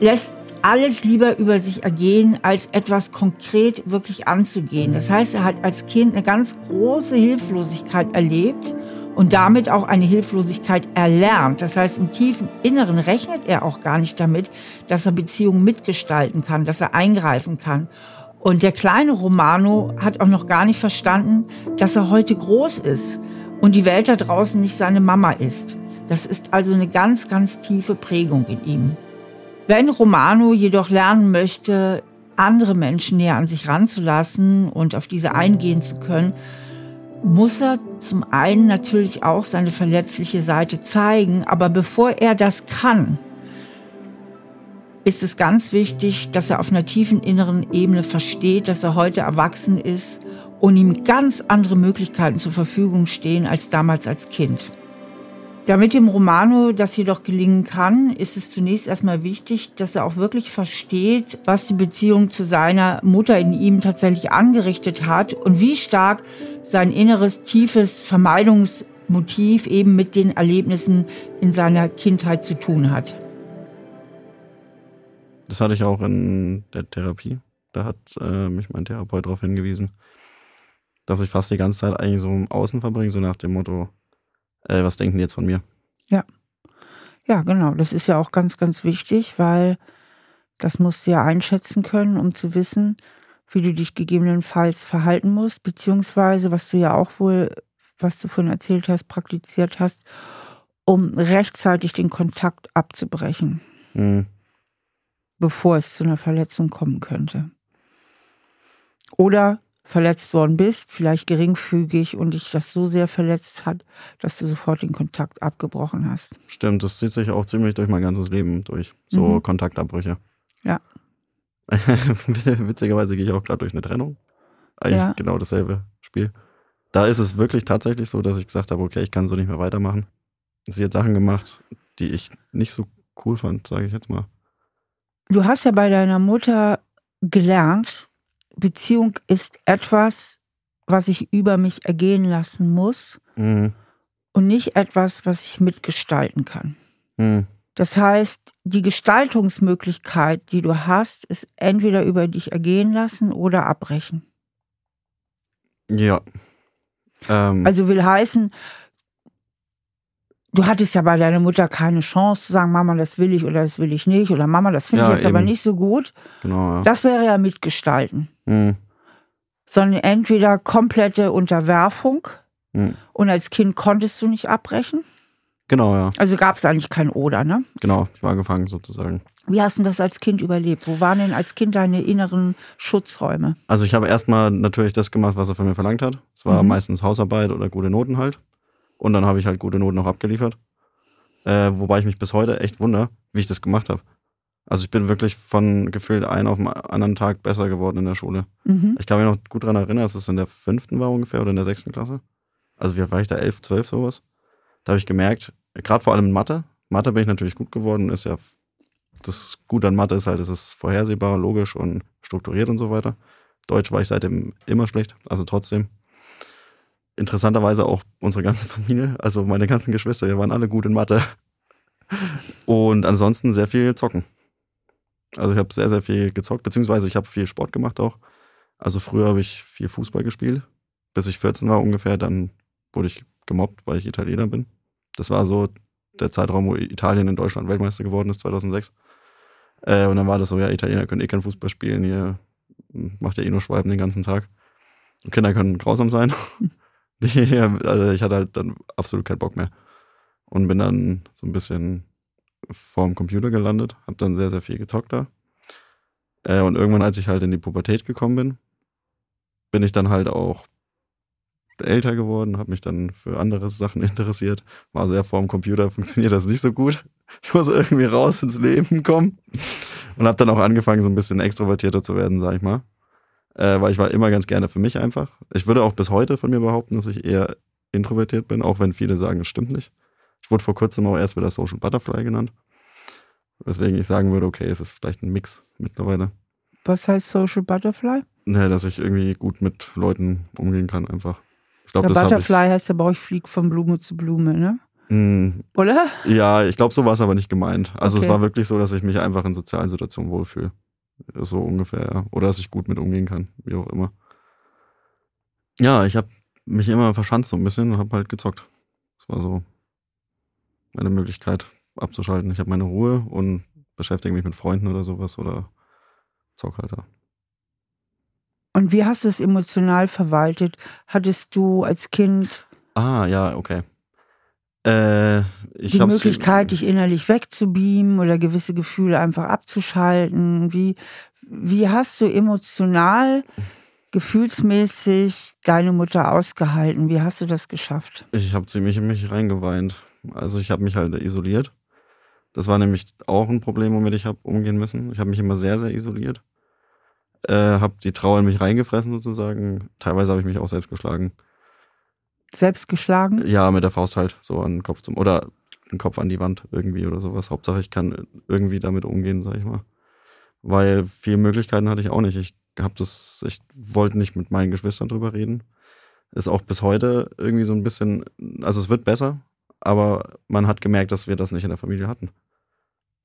lässt alles lieber über sich ergehen, als etwas konkret wirklich anzugehen. Das heißt, er hat als Kind eine ganz große Hilflosigkeit erlebt und damit auch eine Hilflosigkeit erlernt. Das heißt, im tiefen Inneren rechnet er auch gar nicht damit, dass er Beziehungen mitgestalten kann, dass er eingreifen kann. Und der kleine Romano hat auch noch gar nicht verstanden, dass er heute groß ist und die Welt da draußen nicht seine Mama ist. Das ist also eine ganz, ganz tiefe Prägung in ihm. Wenn Romano jedoch lernen möchte, andere Menschen näher an sich ranzulassen und auf diese eingehen zu können, muss er zum einen natürlich auch seine verletzliche Seite zeigen, aber bevor er das kann, ist es ganz wichtig, dass er auf einer tiefen inneren Ebene versteht, dass er heute erwachsen ist und ihm ganz andere Möglichkeiten zur Verfügung stehen als damals als Kind. Damit dem Romano das jedoch gelingen kann, ist es zunächst erstmal wichtig, dass er auch wirklich versteht, was die Beziehung zu seiner Mutter in ihm tatsächlich angerichtet hat und wie stark sein inneres, tiefes Vermeidungsmotiv eben mit den Erlebnissen in seiner Kindheit zu tun hat. Das hatte ich auch in der Therapie. Da hat äh, mich mein Therapeut darauf hingewiesen, dass ich fast die ganze Zeit eigentlich so im Außen verbringe, so nach dem Motto, äh, was denken die jetzt von mir? Ja. Ja, genau. Das ist ja auch ganz, ganz wichtig, weil das musst du ja einschätzen können, um zu wissen, wie du dich gegebenenfalls verhalten musst, beziehungsweise was du ja auch wohl, was du vorhin erzählt hast, praktiziert hast, um rechtzeitig den Kontakt abzubrechen, mhm. Bevor es zu einer Verletzung kommen könnte. Oder verletzt worden bist, vielleicht geringfügig und dich das so sehr verletzt hat, dass du sofort den Kontakt abgebrochen hast. Stimmt, das zieht sich auch ziemlich durch mein ganzes Leben durch. So mhm. Kontaktabbrüche. Ja. Witzigerweise gehe ich auch gerade durch eine Trennung. Eigentlich ja. genau dasselbe Spiel. Da ist es wirklich tatsächlich so, dass ich gesagt habe, okay, ich kann so nicht mehr weitermachen. Sie hat Sachen gemacht, die ich nicht so cool fand, sage ich jetzt mal. Du hast ja bei deiner Mutter gelernt, Beziehung ist etwas, was ich über mich ergehen lassen muss mhm. und nicht etwas, was ich mitgestalten kann. Mhm. Das heißt, die Gestaltungsmöglichkeit, die du hast, ist entweder über dich ergehen lassen oder abbrechen. Ja. Ähm. Also will heißen, du hattest ja bei deiner Mutter keine Chance zu sagen, Mama, das will ich oder das will ich nicht oder Mama, das finde ja, ich jetzt eben. aber nicht so gut. Genau, ja. Das wäre ja mitgestalten. Mhm. Sondern entweder komplette Unterwerfung mhm. und als Kind konntest du nicht abbrechen. Genau, ja. Also gab es eigentlich kein Oder, ne? Genau, ich war gefangen sozusagen. Wie hast du das als Kind überlebt? Wo waren denn als Kind deine inneren Schutzräume? Also ich habe erstmal natürlich das gemacht, was er von mir verlangt hat. Es war mhm. meistens Hausarbeit oder gute Noten halt. Und dann habe ich halt gute Noten noch abgeliefert. Äh, wobei ich mich bis heute echt wundere, wie ich das gemacht habe. Also ich bin wirklich von gefühlt einen auf den anderen Tag besser geworden in der Schule. Mhm. Ich kann mich noch gut daran erinnern, dass es in der fünften war ungefähr oder in der sechsten Klasse. Also wie war ich da? Elf, zwölf sowas. Da habe ich gemerkt, gerade vor allem in Mathe. Mathe bin ich natürlich gut geworden, ist ja das Gute an Mathe ist halt, es ist vorhersehbar, logisch und strukturiert und so weiter. Deutsch war ich seitdem immer schlecht, also trotzdem. Interessanterweise auch unsere ganze Familie, also meine ganzen Geschwister, wir waren alle gut in Mathe. Und ansonsten sehr viel zocken. Also ich habe sehr, sehr viel gezockt, beziehungsweise ich habe viel Sport gemacht auch. Also früher habe ich viel Fußball gespielt, bis ich 14 war ungefähr. Dann wurde ich gemobbt, weil ich Italiener bin. Das war so der Zeitraum, wo Italien in Deutschland Weltmeister geworden ist, 2006. Äh, und dann war das so, ja, Italiener können eh kein Fußball spielen, ihr macht ja eh nur Schwalben den ganzen Tag. Und Kinder können grausam sein. Also ich hatte halt dann absolut keinen Bock mehr. Und bin dann so ein bisschen vorm Computer gelandet, hab dann sehr, sehr viel gezockt da. Äh, und irgendwann, als ich halt in die Pubertät gekommen bin, bin ich dann halt auch älter geworden, habe mich dann für andere Sachen interessiert. War sehr vor dem Computer, funktioniert das nicht so gut. Ich muss irgendwie raus ins Leben kommen. Und habe dann auch angefangen, so ein bisschen extrovertierter zu werden, sag ich mal. Äh, weil ich war immer ganz gerne für mich einfach. Ich würde auch bis heute von mir behaupten, dass ich eher introvertiert bin, auch wenn viele sagen, es stimmt nicht. Ich wurde vor kurzem auch erst wieder Social Butterfly genannt. Weswegen ich sagen würde, okay, es ist vielleicht ein Mix mittlerweile. Was heißt Social Butterfly? Ne, dass ich irgendwie gut mit Leuten umgehen kann, einfach. Ich glaub, ja, Butterfly heißt ja bei euch fliegt von Blume zu Blume, ne? Mm, Oder? Ja, ich glaube, so war es aber nicht gemeint. Also okay. es war wirklich so, dass ich mich einfach in sozialen Situationen wohlfühle. So ungefähr, ja. Oder dass ich gut mit umgehen kann, wie auch immer. Ja, ich habe mich immer verschanzt so ein bisschen und habe halt gezockt. Das war so meine Möglichkeit abzuschalten. Ich habe meine Ruhe und beschäftige mich mit Freunden oder sowas oder zock halt da. Und wie hast du es emotional verwaltet? Hattest du als Kind. Ah, ja, okay. Äh, die Möglichkeit, dich innerlich wegzubeamen oder gewisse Gefühle einfach abzuschalten. Wie, wie hast du emotional, gefühlsmäßig deine Mutter ausgehalten? Wie hast du das geschafft? Ich habe ziemlich in mich reingeweint. Also ich habe mich halt isoliert. Das war nämlich auch ein Problem, womit ich habe umgehen müssen. Ich habe mich immer sehr, sehr isoliert äh, habe die Trauer in mich reingefressen sozusagen. Teilweise habe ich mich auch selbst geschlagen. Selbst geschlagen? Ja, mit der Faust halt so an den Kopf zum oder den Kopf an die Wand irgendwie oder sowas. Hauptsache ich kann irgendwie damit umgehen, sag ich mal. Weil viele Möglichkeiten hatte ich auch nicht. Ich habe das, ich wollte nicht mit meinen Geschwistern drüber reden. Ist auch bis heute irgendwie so ein bisschen, also es wird besser, aber man hat gemerkt, dass wir das nicht in der Familie hatten.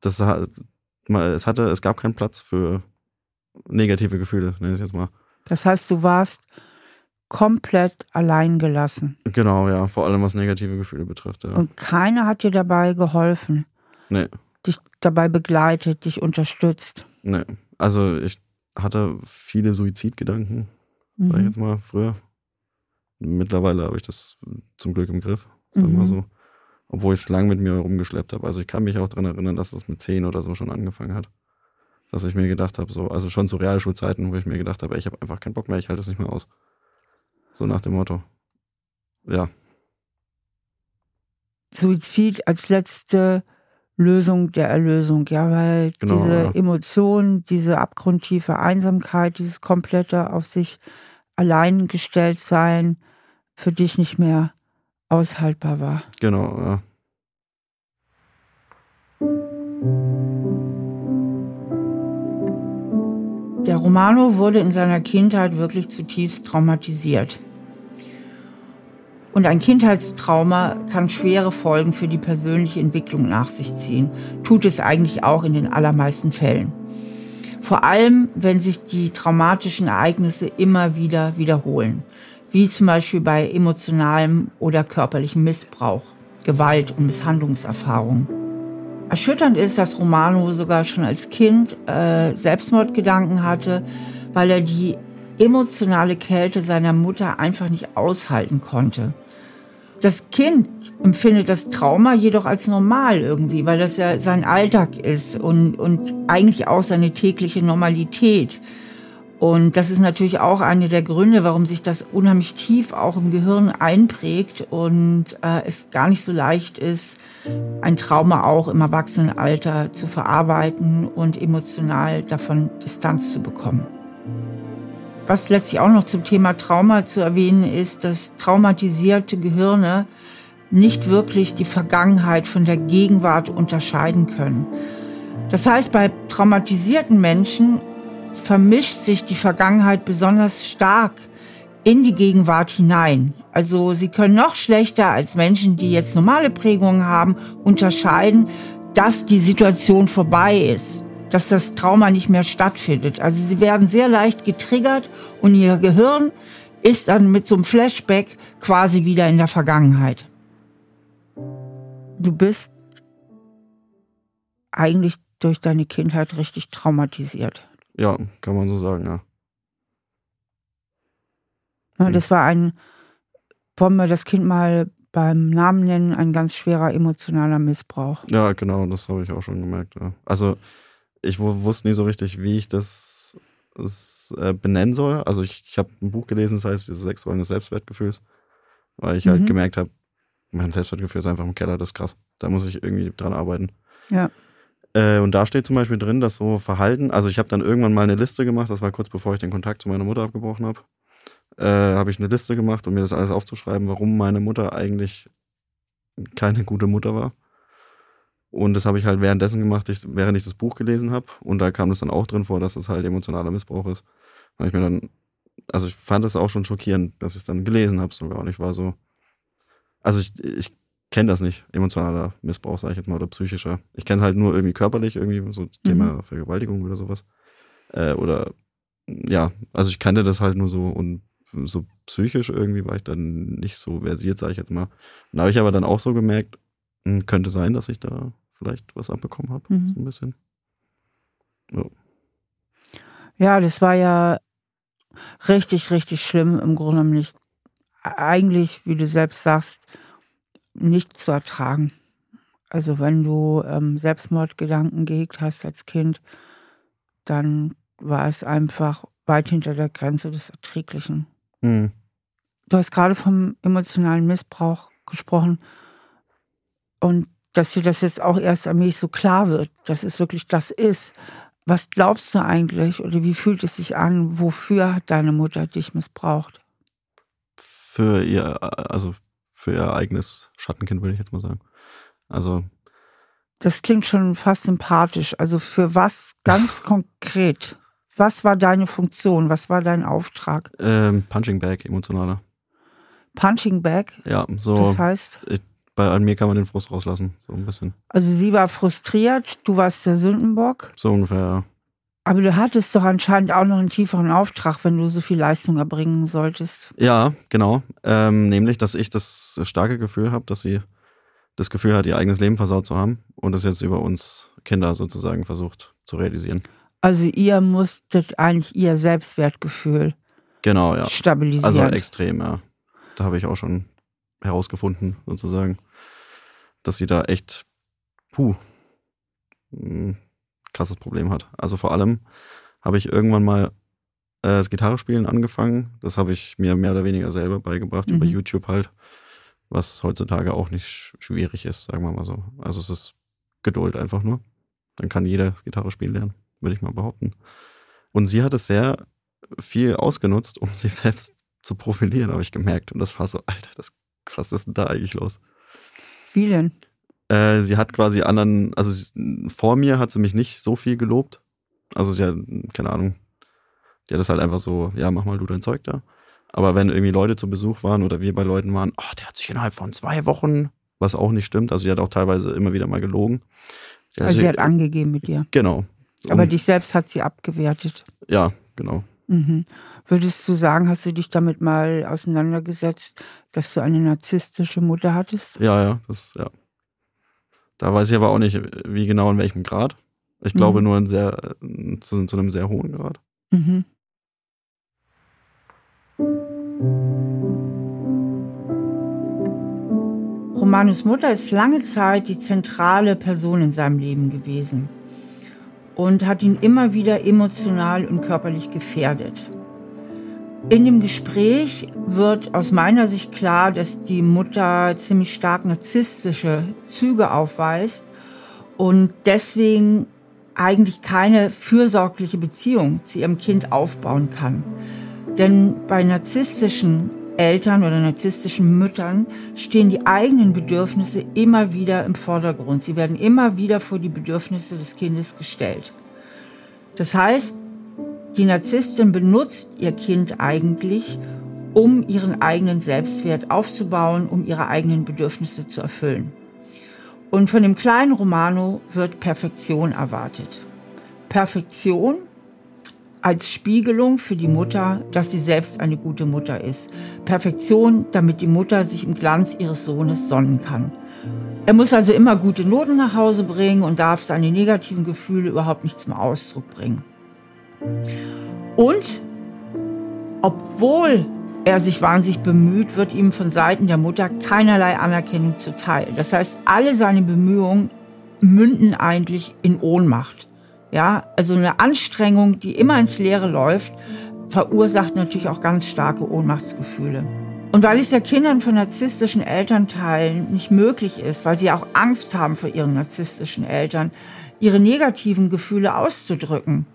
Das, es hatte, es gab keinen Platz für negative Gefühle, nenne ich jetzt mal. Das heißt, du warst komplett allein gelassen. Genau, ja, vor allem was negative Gefühle betrifft. Ja. Und keiner hat dir dabei geholfen. Nee. Dich dabei begleitet, dich unterstützt. Nee. Also ich hatte viele Suizidgedanken, mhm. sag ich jetzt mal, früher. Mittlerweile habe ich das zum Glück im Griff, sagen mhm. so. Obwohl ich es lang mit mir rumgeschleppt habe. Also ich kann mich auch daran erinnern, dass das mit zehn oder so schon angefangen hat dass ich mir gedacht habe, so, also schon zu Realschulzeiten, wo ich mir gedacht habe, ich habe einfach keinen Bock mehr, ich halte das nicht mehr aus. So nach dem Motto. Ja. Suizid als letzte Lösung der Erlösung, ja, weil genau, diese ja. Emotionen, diese abgrundtiefe Einsamkeit, dieses komplette auf sich allein gestellt sein, für dich nicht mehr aushaltbar war. Genau, ja. Der Romano wurde in seiner Kindheit wirklich zutiefst traumatisiert. Und ein Kindheitstrauma kann schwere Folgen für die persönliche Entwicklung nach sich ziehen, tut es eigentlich auch in den allermeisten Fällen. Vor allem, wenn sich die traumatischen Ereignisse immer wieder wiederholen, wie zum Beispiel bei emotionalem oder körperlichem Missbrauch, Gewalt und Misshandlungserfahrungen. Erschütternd ist, dass Romano sogar schon als Kind äh, Selbstmordgedanken hatte, weil er die emotionale Kälte seiner Mutter einfach nicht aushalten konnte. Das Kind empfindet das Trauma jedoch als normal irgendwie, weil das ja sein Alltag ist und, und eigentlich auch seine tägliche Normalität. Und das ist natürlich auch eine der Gründe, warum sich das unheimlich tief auch im Gehirn einprägt und äh, es gar nicht so leicht ist, ein Trauma auch im Erwachsenenalter zu verarbeiten und emotional davon Distanz zu bekommen. Was letztlich auch noch zum Thema Trauma zu erwähnen ist, dass traumatisierte Gehirne nicht wirklich die Vergangenheit von der Gegenwart unterscheiden können. Das heißt, bei traumatisierten Menschen vermischt sich die Vergangenheit besonders stark in die Gegenwart hinein. Also sie können noch schlechter als Menschen, die jetzt normale Prägungen haben, unterscheiden, dass die Situation vorbei ist, dass das Trauma nicht mehr stattfindet. Also sie werden sehr leicht getriggert und ihr Gehirn ist dann mit so einem Flashback quasi wieder in der Vergangenheit. Du bist eigentlich durch deine Kindheit richtig traumatisiert. Ja, kann man so sagen, ja. ja das war ein, wollen wir das Kind mal beim Namen nennen, ein ganz schwerer emotionaler Missbrauch. Ja, genau, das habe ich auch schon gemerkt. Ja. Also ich wusste nie so richtig, wie ich das, das äh, benennen soll. Also ich, ich habe ein Buch gelesen, das heißt, dieses Sexuellen des Selbstwertgefühls, weil ich halt mhm. halt gemerkt habe, mein Selbstwertgefühl ist einfach im Keller, das ist krass. Da muss ich irgendwie dran arbeiten. Ja. Äh, und da steht zum Beispiel drin, dass so Verhalten, also ich habe dann irgendwann mal eine Liste gemacht, das war kurz bevor ich den Kontakt zu meiner Mutter abgebrochen habe, äh, habe ich eine Liste gemacht, um mir das alles aufzuschreiben, warum meine Mutter eigentlich keine gute Mutter war. Und das habe ich halt währenddessen gemacht, ich, während ich das Buch gelesen habe. Und da kam es dann auch drin vor, dass das halt emotionaler Missbrauch ist. Weil ich mir dann, also ich fand das auch schon schockierend, dass ich es dann gelesen habe sogar. Und ich war so, also ich, ich kenne das nicht, emotionaler Missbrauch, sage ich jetzt mal, oder psychischer. Ich kenne halt nur irgendwie körperlich, irgendwie so Thema mhm. Vergewaltigung oder sowas. Äh, oder ja, also ich kannte das halt nur so und so psychisch irgendwie war ich dann nicht so versiert, sage ich jetzt mal. Und da habe ich aber dann auch so gemerkt, hm, könnte sein, dass ich da vielleicht was abbekommen habe, mhm. so ein bisschen. Ja. ja, das war ja richtig, richtig schlimm im Grunde nämlich eigentlich, wie du selbst sagst, nicht zu ertragen. Also wenn du ähm, Selbstmordgedanken gehegt hast als Kind, dann war es einfach weit hinter der Grenze des Erträglichen. Mhm. Du hast gerade vom emotionalen Missbrauch gesprochen und dass dir das jetzt auch erst allmählich so klar wird, dass es wirklich das ist. Was glaubst du eigentlich oder wie fühlt es sich an? Wofür hat deine Mutter dich missbraucht? Für ihr, also für ihr eigenes Schattenkind, würde ich jetzt mal sagen. Also. Das klingt schon fast sympathisch. Also für was ganz konkret? Was war deine Funktion? Was war dein Auftrag? Ähm, Punching Bag, emotionaler. Punching Bag? Ja, so. Das heißt? Ich, bei an mir kann man den Frust rauslassen, so ein bisschen. Also sie war frustriert, du warst der Sündenbock? So ungefähr, ja. Aber du hattest doch anscheinend auch noch einen tieferen Auftrag, wenn du so viel Leistung erbringen solltest. Ja, genau. Ähm, nämlich, dass ich das starke Gefühl habe, dass sie das Gefühl hat, ihr eigenes Leben versaut zu haben und das jetzt über uns Kinder sozusagen versucht zu realisieren. Also ihr musstet eigentlich ihr Selbstwertgefühl genau, ja. stabilisieren. Also extrem, ja. Da habe ich auch schon herausgefunden, sozusagen, dass sie da echt, puh, ein krasses Problem hat. Also vor allem habe ich irgendwann mal äh, das Gitarrespielen angefangen. Das habe ich mir mehr oder weniger selber beigebracht, mhm. über YouTube halt, was heutzutage auch nicht schwierig ist, sagen wir mal so. Also es ist Geduld einfach nur. Dann kann jeder Gitarre spielen lernen, würde ich mal behaupten. Und sie hat es sehr viel ausgenutzt, um sich selbst zu profilieren, habe ich gemerkt. Und das war so, Alter, das was ist denn da eigentlich los? Wie denn? Äh, sie hat quasi anderen, also sie, vor mir hat sie mich nicht so viel gelobt. Also sie hat, keine Ahnung, die hat das halt einfach so, ja, mach mal du dein Zeug da. Aber wenn irgendwie Leute zu Besuch waren oder wir bei Leuten waren, ach, der hat sich innerhalb von zwei Wochen, was auch nicht stimmt, also sie hat auch teilweise immer wieder mal gelogen. Also, also sie hat angegeben mit dir. Genau. Aber Und, dich selbst hat sie abgewertet. Ja, genau. Mhm. Würdest du sagen, hast du dich damit mal auseinandergesetzt, dass du eine narzisstische Mutter hattest? Ja, ja, das, ja. Da weiß ich aber auch nicht, wie genau in welchem Grad. Ich glaube mhm. nur in sehr, zu, zu, einem sehr hohen Grad. Mhm. Romanus Mutter ist lange Zeit die zentrale Person in seinem Leben gewesen und hat ihn immer wieder emotional und körperlich gefährdet. In dem Gespräch wird aus meiner Sicht klar, dass die Mutter ziemlich stark narzisstische Züge aufweist und deswegen eigentlich keine fürsorgliche Beziehung zu ihrem Kind aufbauen kann. Denn bei narzisstischen Eltern oder narzisstischen Müttern stehen die eigenen Bedürfnisse immer wieder im Vordergrund. Sie werden immer wieder vor die Bedürfnisse des Kindes gestellt. Das heißt, die Narzisstin benutzt ihr Kind eigentlich, um ihren eigenen Selbstwert aufzubauen, um ihre eigenen Bedürfnisse zu erfüllen. Und von dem kleinen Romano wird Perfektion erwartet. Perfektion als Spiegelung für die Mutter, dass sie selbst eine gute Mutter ist. Perfektion, damit die Mutter sich im Glanz ihres Sohnes sonnen kann. Er muss also immer gute Noten nach Hause bringen und darf seine negativen Gefühle überhaupt nicht zum Ausdruck bringen. Und obwohl er sich wahnsinnig bemüht, wird ihm von Seiten der Mutter keinerlei Anerkennung zuteil. Das heißt, alle seine Bemühungen münden eigentlich in Ohnmacht. Ja, also eine Anstrengung, die immer ins Leere läuft, verursacht natürlich auch ganz starke Ohnmachtsgefühle. Und weil es ja Kindern von narzisstischen Elternteilen nicht möglich ist, weil sie auch Angst haben vor ihren narzisstischen Eltern, ihre negativen Gefühle auszudrücken,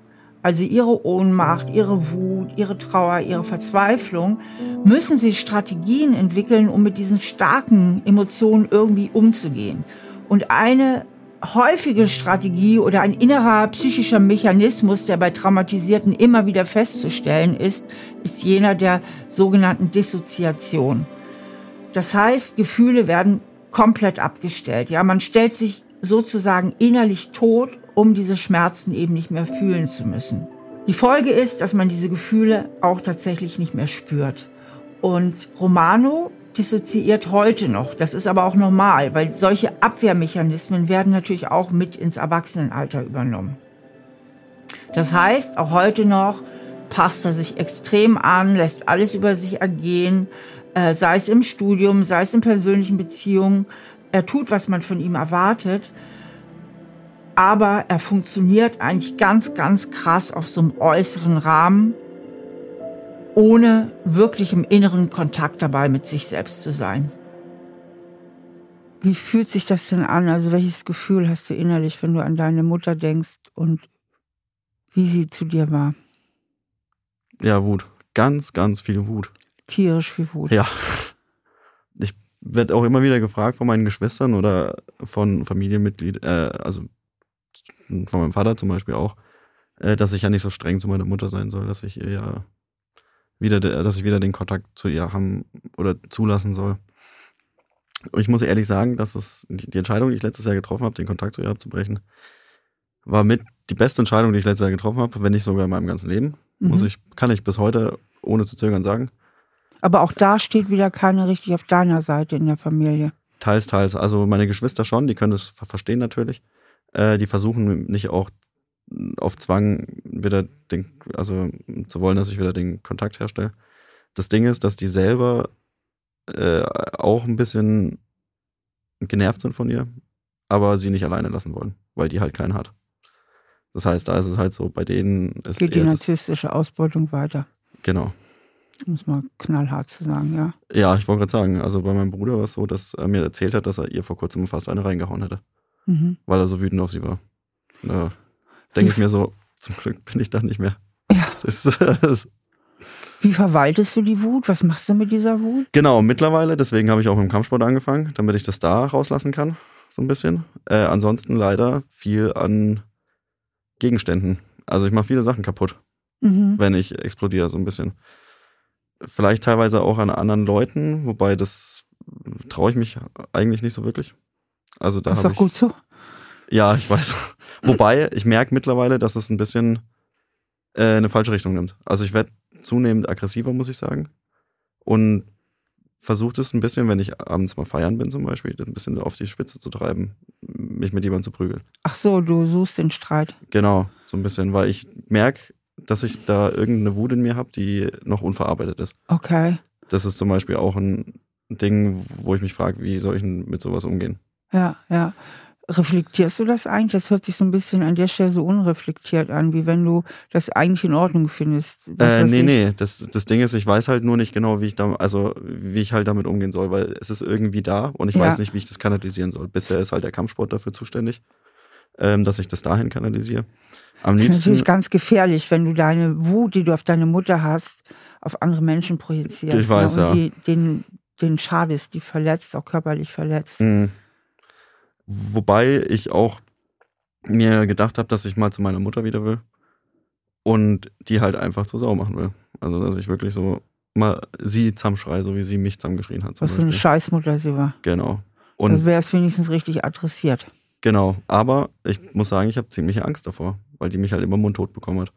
also ihre Ohnmacht, ihre Wut, ihre Trauer, ihre Verzweiflung, müssen sie Strategien entwickeln, um mit diesen starken Emotionen irgendwie umzugehen. Und eine häufige Strategie oder ein innerer psychischer Mechanismus, der bei Traumatisierten immer wieder festzustellen ist, ist jener der sogenannten Dissoziation. Das heißt, Gefühle werden komplett abgestellt. Ja, man stellt sich sozusagen innerlich tot um diese Schmerzen eben nicht mehr fühlen zu müssen. Die Folge ist, dass man diese Gefühle auch tatsächlich nicht mehr spürt. Und Romano dissoziiert heute noch. Das ist aber auch normal, weil solche Abwehrmechanismen werden natürlich auch mit ins Erwachsenenalter übernommen. Das heißt, auch heute noch passt er sich extrem an, lässt alles über sich ergehen, äh, sei es im Studium, sei es in persönlichen Beziehungen. Er tut, was man von ihm erwartet, aber er funktioniert eigentlich ganz, ganz krass auf so einem äußeren Rahmen, ohne wirklich im inneren Kontakt dabei mit sich selbst zu sein. Wie fühlt sich das denn an? Also welches Gefühl hast du innerlich, wenn du an deine Mutter denkst und wie sie zu dir war? Ja, Wut. Ganz, ganz viel Wut. Tierisch viel Wut. Ja. Ich werde auch immer wieder gefragt von meinen Geschwistern oder von Familienmitgliedern, äh, also von meinem Vater zum Beispiel auch, äh, dass ich ja nicht so streng zu meiner Mutter sein soll, dass ich ihr ja wieder, dass ich wieder den Kontakt zu ihr haben oder zulassen soll. Und ich muss ehrlich sagen, dass es die Entscheidung, die ich letztes Jahr getroffen habe, den Kontakt zu ihr abzubrechen, war mit die beste Entscheidung, die ich letztes Jahr getroffen habe, wenn nicht sogar in meinem ganzen Leben. Mhm. Muss ich, kann ich bis heute ohne zu zögern sagen. Aber auch da steht wieder keiner richtig auf deiner Seite in der Familie. Teils, teils. Also meine Geschwister schon, die können das verstehen natürlich. Äh, die versuchen nicht auch auf Zwang wieder den, also zu wollen, dass ich wieder den Kontakt herstelle. Das Ding ist, dass die selber äh, auch ein bisschen genervt sind von ihr, aber sie nicht alleine lassen wollen, weil die halt keinen hat. Das heißt, da ist es halt so, bei denen ist Geht die narzisstische Ausbeutung weiter. Genau. Um es mal knallhart zu sagen, ja. Ja, ich wollte gerade sagen, also bei meinem Bruder war es so, dass er mir erzählt hat, dass er ihr vor kurzem fast eine reingehauen hätte mhm. weil er so wütend auf sie war. Da denke ich mir so, zum Glück bin ich da nicht mehr. Ja. Das ist, das Wie verwaltest du die Wut? Was machst du mit dieser Wut? Genau, mittlerweile, deswegen habe ich auch mit dem Kampfsport angefangen, damit ich das da rauslassen kann, so ein bisschen. Äh, ansonsten leider viel an Gegenständen. Also ich mache viele Sachen kaputt, mhm. wenn ich explodiere, so ein bisschen. Vielleicht teilweise auch an anderen Leuten, wobei das traue ich mich eigentlich nicht so wirklich. Also da ist doch gut so. Ja, ich weiß. Wobei, ich merke mittlerweile, dass es ein bisschen äh, eine falsche Richtung nimmt. Also ich werde zunehmend aggressiver, muss ich sagen. Und versuche es ein bisschen, wenn ich abends mal feiern bin zum Beispiel, ein bisschen auf die Spitze zu treiben, mich mit jemandem zu prügeln. Ach so, du suchst den Streit. Genau, so ein bisschen, weil ich merke, dass ich da irgendeine Wut in mir habe, die noch unverarbeitet ist. Okay. Das ist zum Beispiel auch ein Ding, wo ich mich frage, wie soll ich mit sowas umgehen? Ja, ja. Reflektierst du das eigentlich? Das hört sich so ein bisschen an der Stelle so unreflektiert an, wie wenn du das eigentlich in Ordnung findest. äh, nee, nee. Das, das Ding ist, ich weiß halt nur nicht genau, wie ich da, also wie ich halt damit umgehen soll, weil es ist irgendwie da und ich ja. weiß nicht, wie ich das kanalisieren soll. Bisher ist halt der Kampfsport dafür zuständig, ähm, dass ich das dahin kanalisiere. Am das ist natürlich ganz gefährlich, wenn du deine Wut, die du auf deine Mutter hast, auf andere Menschen projizierst. Ich weiß, ne? ja. Die, den, den schadest, die verletzt, auch körperlich verletzt. Mhm. Wobei ich auch mir gedacht habe, dass ich mal zu meiner Mutter wieder will und die halt einfach zur Sau machen will. Also, dass ich wirklich so mal sie zusammenschreie, so wie sie mich zusammengeschrien hat. Was für eine Scheißmutter sie war. Genau. Und also wäre es wenigstens richtig adressiert. Genau. Aber ich muss sagen, ich habe ziemliche Angst davor, weil die mich halt immer mundtot bekommen hat.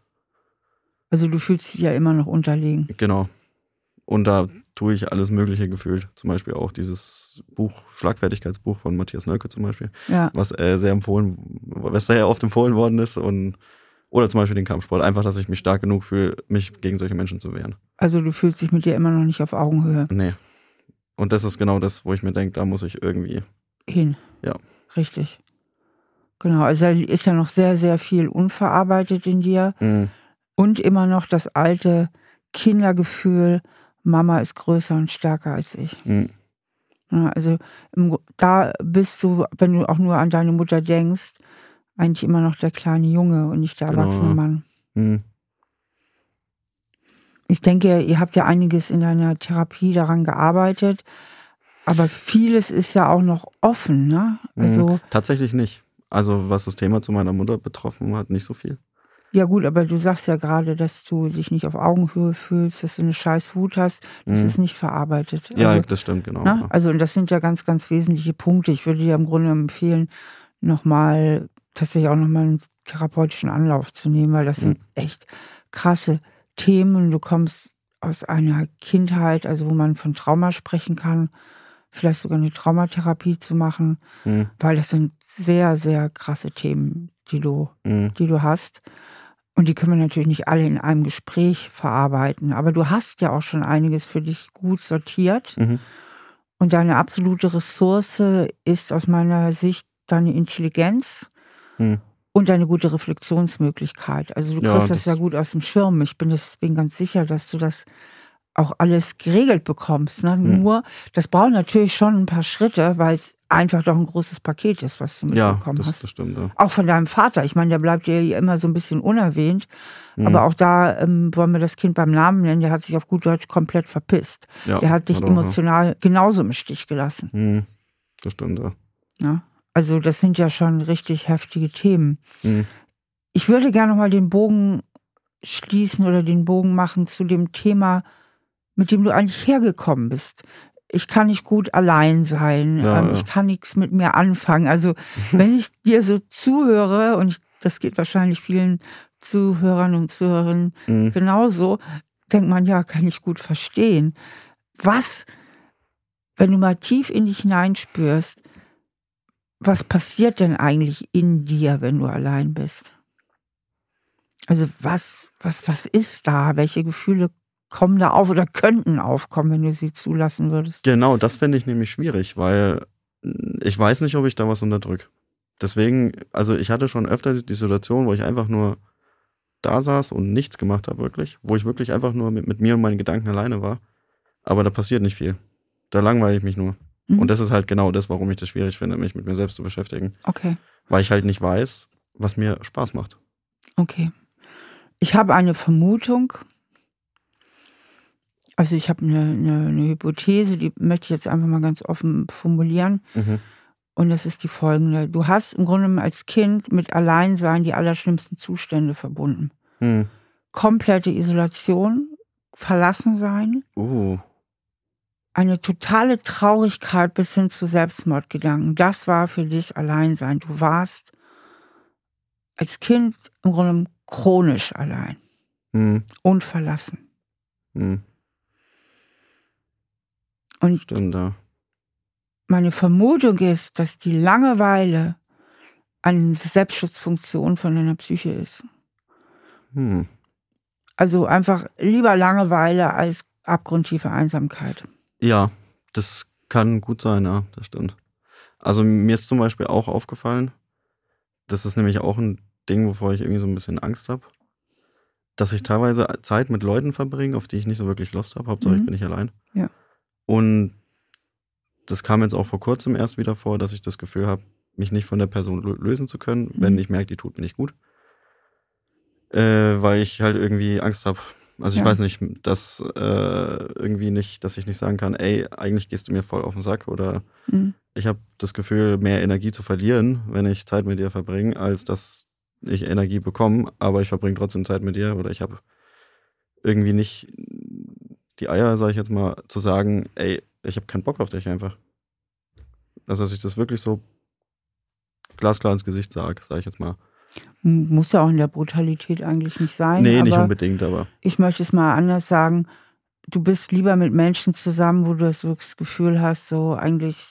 Also du fühlst dich ja immer noch unterlegen. Genau. Und da tue ich alles Mögliche gefühlt. Zum Beispiel auch dieses Buch, Schlagfertigkeitsbuch von Matthias Nölke zum Beispiel, Ja. was äh, sehr empfohlen, was sehr oft empfohlen worden ist. Und, oder zum Beispiel den Kampfsport. Einfach, dass ich mich stark genug fühle, mich gegen solche Menschen zu wehren. Also du fühlst dich mit dir immer noch nicht auf Augenhöhe Nee. Und das ist genau das, wo ich mir denke, da muss ich irgendwie. hin. Ja. Richtig. Genau, also da ist ja noch sehr, sehr viel unverarbeitet in dir Mh, und immer noch das alte Kindergefühl, Mama ist größer und stärker als ich. mh, Ja, also im, da bist du, wenn du auch nur an deine Mutter denkst, eigentlich immer noch der kleine Junge und nicht der Genau. erwachsene Mann. mh. Ich denke, ihr habt ja einiges in deiner Therapie daran gearbeitet, aber vieles ist ja auch noch offen, ne? Also, Mhm. Tatsächlich nicht. Also, was das Thema zu meiner Mutter betroffen hat, nicht so viel. Ja gut, aber du sagst ja gerade, dass du dich nicht auf Augenhöhe fühlst, dass du eine scheiß Wut hast. Das Mhm. ist nicht verarbeitet. Ja, also, das stimmt, genau. ne? also und das sind ja ganz, ganz wesentliche Punkte. Ich würde dir im Grunde empfehlen, nochmal, tatsächlich auch nochmal einen therapeutischen Anlauf zu nehmen, weil das Mhm. sind echt krasse Themen. Du kommst aus einer Kindheit, also wo man von Trauma sprechen kann, vielleicht sogar eine Traumatherapie zu machen, Mhm. weil das sind sehr, sehr krasse Themen, die du, Mhm. die du hast. Und die können wir natürlich nicht alle in einem Gespräch verarbeiten. Aber du hast ja auch schon einiges für dich gut sortiert. Mhm. Und deine absolute Ressource ist aus meiner Sicht deine Intelligenz Mhm. und deine gute Reflexionsmöglichkeit. Also du Ja, kriegst das, das- ja gut aus dem Schirm. Ich bin deswegen ganz sicher, dass du das auch alles geregelt bekommst. Ne? Mhm. Nur, das braucht natürlich schon ein paar Schritte, weil es einfach doch ein großes Paket ist, was du Ja, mitbekommen das, hast. das stimmt. Ja. Auch von deinem Vater. Ich meine, der bleibt dir ja immer so ein bisschen unerwähnt. Mhm. Aber auch da ähm, wollen wir das Kind beim Namen nennen. Der hat sich auf gut Deutsch komplett verpisst. ja, Der hat dich auch, ja. emotional genauso im Stich gelassen. Mhm. Das stimmt, ja. Ja? Also das sind ja schon richtig heftige Themen. Mhm. Ich würde gerne noch mal den Bogen schließen oder den Bogen machen zu dem Thema, mit dem du eigentlich hergekommen bist. Ich kann nicht gut allein sein. Ja, ähm, ja. Ich kann nichts mit mir anfangen. Also wenn ich dir so zuhöre, und ich, das geht wahrscheinlich vielen Zuhörern und Zuhörerinnen Mhm. genauso, denkt man, ja, kann ich gut verstehen. Was, wenn du mal tief in dich hineinspürst, was passiert denn eigentlich in dir, wenn du allein bist? Also was, was, was ist da? Welche Gefühle kommen da auf oder könnten aufkommen, wenn du sie zulassen würdest? Genau, das fände ich nämlich schwierig, weil mh, ich weiß nicht, ob ich da was unterdrück. Deswegen, also ich hatte schon öfter die Situation, wo ich einfach nur da saß und nichts gemacht habe, wirklich. Wo ich wirklich einfach nur mit, mit mir und meinen Gedanken alleine war. Aber da passiert nicht viel. Da langweile ich mich nur. Mhm. Und das ist halt genau das, warum ich das schwierig finde, mich mit mir selbst zu beschäftigen. Okay, Weil ich halt nicht weiß, was mir Spaß macht. okay. Ich habe eine Vermutung. Also ich habe eine, eine, eine Hypothese, die möchte ich jetzt einfach mal ganz offen formulieren. Mhm. Und das ist die folgende. Du hast im Grunde als Kind mit Alleinsein die allerschlimmsten Zustände verbunden. Hm. Komplette Isolation, Verlassensein, Uh. eine totale Traurigkeit bis hin zu Selbstmordgedanken. Das war für dich Alleinsein. Du warst als Kind im Grunde chronisch allein Hm. und verlassen. Hm. Und Stimmt, ja. meine Vermutung ist, dass die Langeweile eine Selbstschutzfunktion von deiner Psyche ist. Hm. Also einfach lieber Langeweile als abgrundtiefe Einsamkeit. Ja, das kann gut sein, ja, das stimmt. Also mir ist zum Beispiel auch aufgefallen, das ist nämlich auch ein Ding, wovor ich irgendwie so ein bisschen Angst habe, dass ich teilweise Zeit mit Leuten verbringe, auf die ich nicht so wirklich Lust habe. Hauptsache, Mhm. ich bin nicht allein. Ja. Und das kam jetzt auch vor kurzem erst wieder vor, dass ich das Gefühl habe, mich nicht von der Person lö- lösen zu können, wenn Mhm. ich merke, die tut mir nicht gut. Äh, weil ich halt irgendwie Angst habe. Also ich Ja. weiß nicht, dass äh, irgendwie nicht, dass ich nicht sagen kann, ey, eigentlich gehst du mir voll auf den Sack oder Mhm. ich habe das Gefühl, mehr Energie zu verlieren, wenn ich Zeit mit dir verbringe, als dass ich Energie bekomme, aber ich verbringe trotzdem Zeit mit dir oder ich habe irgendwie nicht die Eier, sage ich jetzt mal, zu sagen, ey, ich habe keinen Bock auf dich einfach. Also, dass ich das wirklich so glasklar ins Gesicht sage, sage ich jetzt mal. Muss ja auch in der Brutalität eigentlich nicht sein. nee, nicht unbedingt, aber Ich möchte es mal anders sagen. du bist lieber mit Menschen zusammen, wo du das wirklich das Gefühl hast, so eigentlich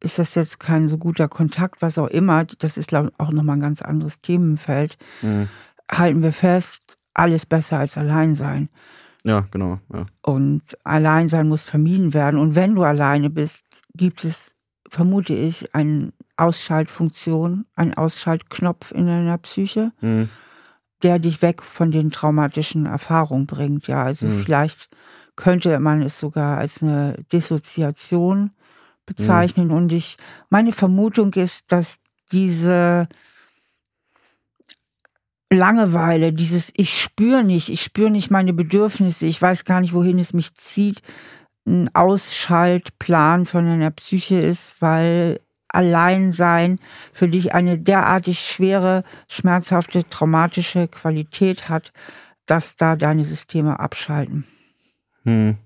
ist das jetzt kein so guter Kontakt, was auch immer. Das ist glaube ich, auch nochmal ein ganz anderes Themenfeld. Mhm. Halten wir fest, alles besser als Alleinsein. Ja, genau. Ja. Und Alleinsein muss vermieden werden. Und wenn du alleine bist, gibt es, vermute ich, eine Ausschaltfunktion, einen Ausschaltknopf in deiner Psyche, mhm. der dich weg von den traumatischen Erfahrungen bringt. Ja, also mhm. vielleicht könnte man es sogar als eine Dissoziation bezeichnen. Mhm. Und ich, meine Vermutung ist, dass diese Langeweile, dieses ich spüre nicht, ich spüre nicht meine Bedürfnisse, ich weiß gar nicht, wohin es mich zieht, ein Ausschaltplan von einer Psyche ist, weil Alleinsein für dich eine derartig schwere, schmerzhafte, traumatische Qualität hat, dass da deine Systeme abschalten. Hm.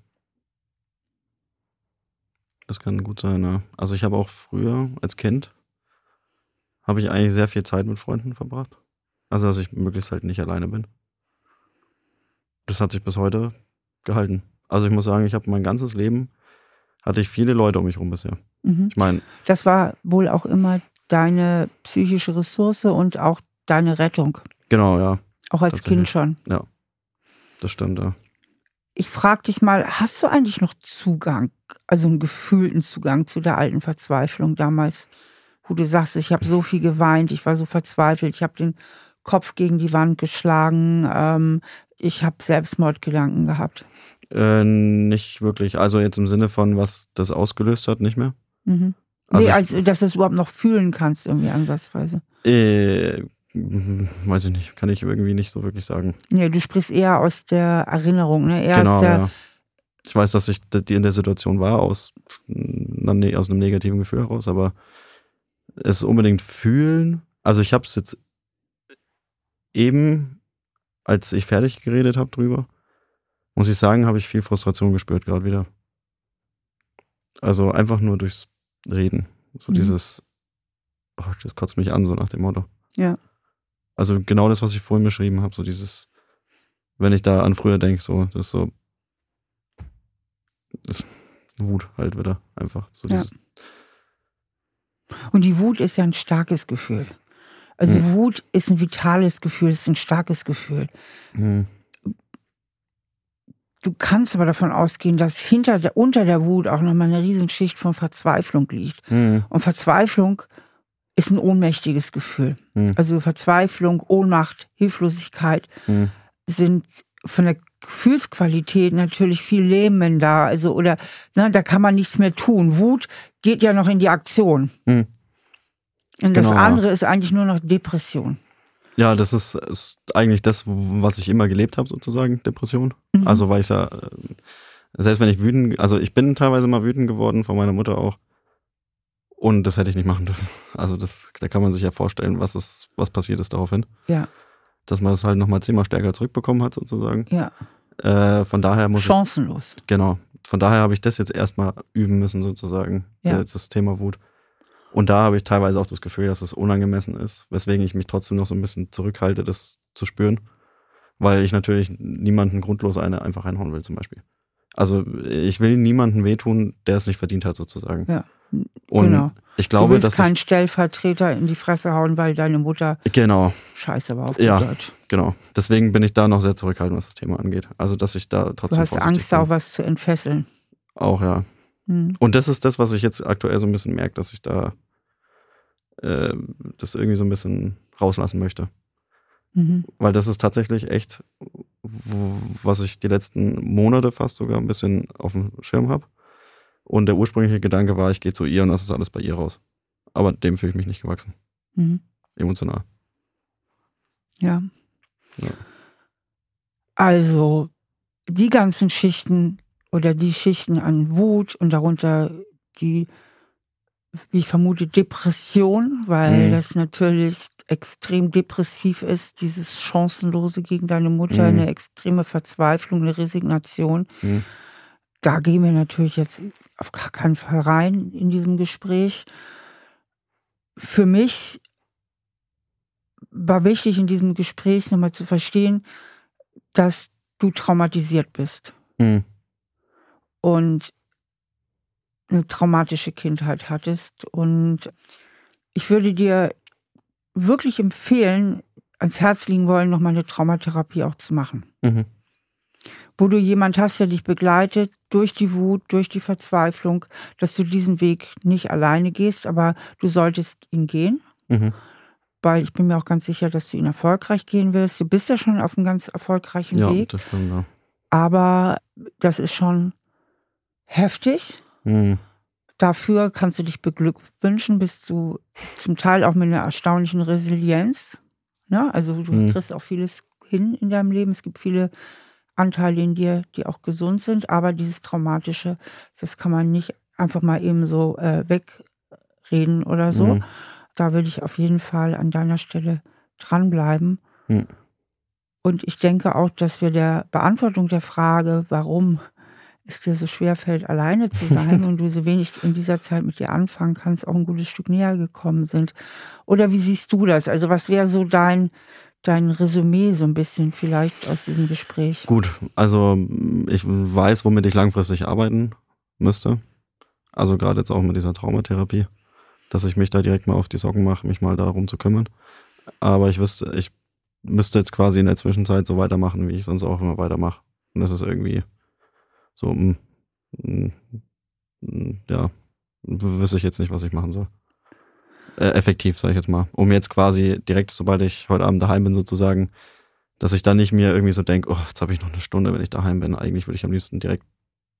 Das kann gut sein, ja. Also ich habe auch früher als Kind habe ich eigentlich sehr viel Zeit mit Freunden verbracht. Also dass ich möglichst halt nicht alleine bin. Das hat sich bis heute gehalten. Also ich muss sagen, ich habe mein ganzes Leben hatte ich viele Leute um mich rum bisher. Mhm. Ich meine, das war wohl auch immer deine psychische Ressource und auch deine Rettung. Genau, ja. Auch als Kind schon. Ja, das stimmt, ja ich frage dich mal, hast du eigentlich noch Zugang, also einen gefühlten Zugang zu der alten Verzweiflung damals, wo du sagst, ich habe so viel geweint, ich war so verzweifelt, ich habe den Kopf gegen die Wand geschlagen, ähm, ich habe Selbstmordgedanken gehabt? Äh, nicht wirklich. Also jetzt im Sinne von, was das ausgelöst hat, nicht mehr. Mhm. Also nee, also, dass du es überhaupt noch fühlen kannst, irgendwie ansatzweise. Äh, weiß ich nicht, kann ich irgendwie nicht so wirklich sagen. Ja, du sprichst eher aus der Erinnerung, ne? Eher genau, ja. Ich weiß, dass ich in der Situation war, aus, ne, aus einem negativen Gefühl heraus, aber es unbedingt fühlen. Also ich habe es jetzt eben, als ich fertig geredet habe drüber, muss ich sagen, habe ich viel Frustration gespürt gerade wieder. Also einfach nur durchs Reden. So mhm. dieses, oh, das kotzt mich an, so nach dem Motto. Ja. Also genau das, was ich vorhin beschrieben habe, so dieses, wenn ich da an früher denke, so, das ist so, das Wut halt wieder einfach. So ja. Und die Wut ist ja ein starkes Gefühl. Also hm. Wut ist ein vitales Gefühl, ist ein starkes Gefühl. Hm. Du kannst aber davon ausgehen, dass hinter der, unter der Wut auch nochmal eine Riesenschicht von Verzweiflung liegt. Hm. Und Verzweiflung ist ein ohnmächtiges Gefühl. Mhm. Also Verzweiflung, Ohnmacht, Hilflosigkeit mhm. sind von der Gefühlsqualität natürlich viel lähmender. Also, oder ne, da kann man nichts mehr tun. Wut geht ja noch in die Aktion. Mhm. Und das genau, andere ist eigentlich nur noch Depression. Ja, das ist, ist eigentlich das, was ich immer gelebt habe, sozusagen, Depression. Mhm. Also, weil ich ja, äh, selbst wenn ich wütend, also ich bin teilweise mal wütend geworden, von meiner Mutter auch. Und das hätte ich nicht machen dürfen. Also das, da kann man sich ja vorstellen, was ist, was passiert ist daraufhin. Ja. Dass man es halt nochmal zehnmal stärker zurückbekommen hat, sozusagen. Ja. Äh, von daher muss Chancenlos. Ich, genau. Von daher habe ich das jetzt erstmal üben müssen, sozusagen. Ja. Das Thema Wut. Und da habe ich teilweise auch das Gefühl, dass es unangemessen ist, weswegen ich mich trotzdem noch so ein bisschen zurückhalte, das zu spüren. Weil ich natürlich niemanden grundlos eine einfach reinhauen will, zum Beispiel. Also ich will niemanden wehtun, der es nicht verdient hat, sozusagen. Ja. Und genau. ich glaube, du willst dass keinen Stellvertreter in die Fresse hauen, weil deine Mutter genau. Scheiße war auf ja, Deutsch. Genau. Deswegen bin ich da noch sehr zurückhaltend, was das Thema angeht. Also, dass ich da trotzdem. Du hast Angst, bin. auch was zu entfesseln. Auch, ja. Hm. Und das ist das, was ich jetzt aktuell so ein bisschen merke, dass ich da äh, das irgendwie so ein bisschen rauslassen möchte. Mhm. Weil das ist tatsächlich echt, was ich die letzten Monate fast sogar ein bisschen auf dem Schirm habe. Und der ursprüngliche Gedanke war, ich gehe zu ihr und das ist alles bei ihr raus. Aber dem fühle ich mich nicht gewachsen. Mhm. Emotional. Ja. ja. Also, die ganzen Schichten oder die Schichten an Wut und darunter die, wie ich vermute, Depression, weil mhm. das natürlich extrem depressiv ist, dieses Chancenlose gegen deine Mutter, mhm. eine extreme Verzweiflung, eine Resignation. Mhm da gehen wir natürlich jetzt auf gar keinen Fall rein in diesem Gespräch. Für mich war wichtig in diesem Gespräch nochmal zu verstehen, dass du traumatisiert bist. Mhm. Und eine traumatische Kindheit hattest. Und ich würde dir wirklich empfehlen, ans Herz liegen wollen, nochmal eine Traumatherapie auch zu machen. Mhm. Wo du jemand hast, der dich begleitet durch die Wut, durch die Verzweiflung, dass du diesen Weg nicht alleine gehst, aber du solltest ihn gehen. Mhm. Weil ich bin mir auch ganz sicher, dass du ihn erfolgreich gehen willst. Du bist ja schon auf einem ganz erfolgreichen ja, Weg. Das stimmt, ja. Aber das ist schon heftig. Mhm. Dafür kannst du dich beglückwünschen, bist du zum Teil auch mit einer erstaunlichen Resilienz. Ne? Also du mhm. kriegst auch vieles hin in deinem Leben. Es gibt viele Anteile in dir, die auch gesund sind, aber dieses Traumatische, das kann man nicht einfach mal eben so äh, wegreden oder so. Mhm. Da würde ich auf jeden Fall an deiner Stelle dranbleiben. Mhm. Und ich denke auch, dass wir der Beantwortung der Frage, warum es dir so schwer fällt, alleine zu sein und du so wenig in dieser Zeit mit dir anfangen kannst, auch ein gutes Stück näher gekommen sind. Oder wie siehst du das? Also was wäre so dein, dein Resümee so ein bisschen vielleicht aus diesem Gespräch? Gut, also ich weiß, womit ich langfristig arbeiten müsste. Also gerade jetzt auch mit dieser Traumatherapie, dass ich mich da direkt mal auf die Socken mache, mich mal darum zu kümmern. Aber ich wüsste, ich müsste jetzt quasi in der Zwischenzeit so weitermachen, wie ich sonst auch immer weitermache. Und das ist irgendwie so, mh, mm, mh, mm, ja, wüsste ich jetzt nicht, was ich machen soll. Äh, effektiv, sage ich jetzt mal. Um jetzt quasi direkt, sobald ich heute Abend daheim bin, sozusagen, dass ich dann nicht mir irgendwie so denke, oh, jetzt habe ich noch eine Stunde, wenn ich daheim bin. Eigentlich würde ich am liebsten direkt,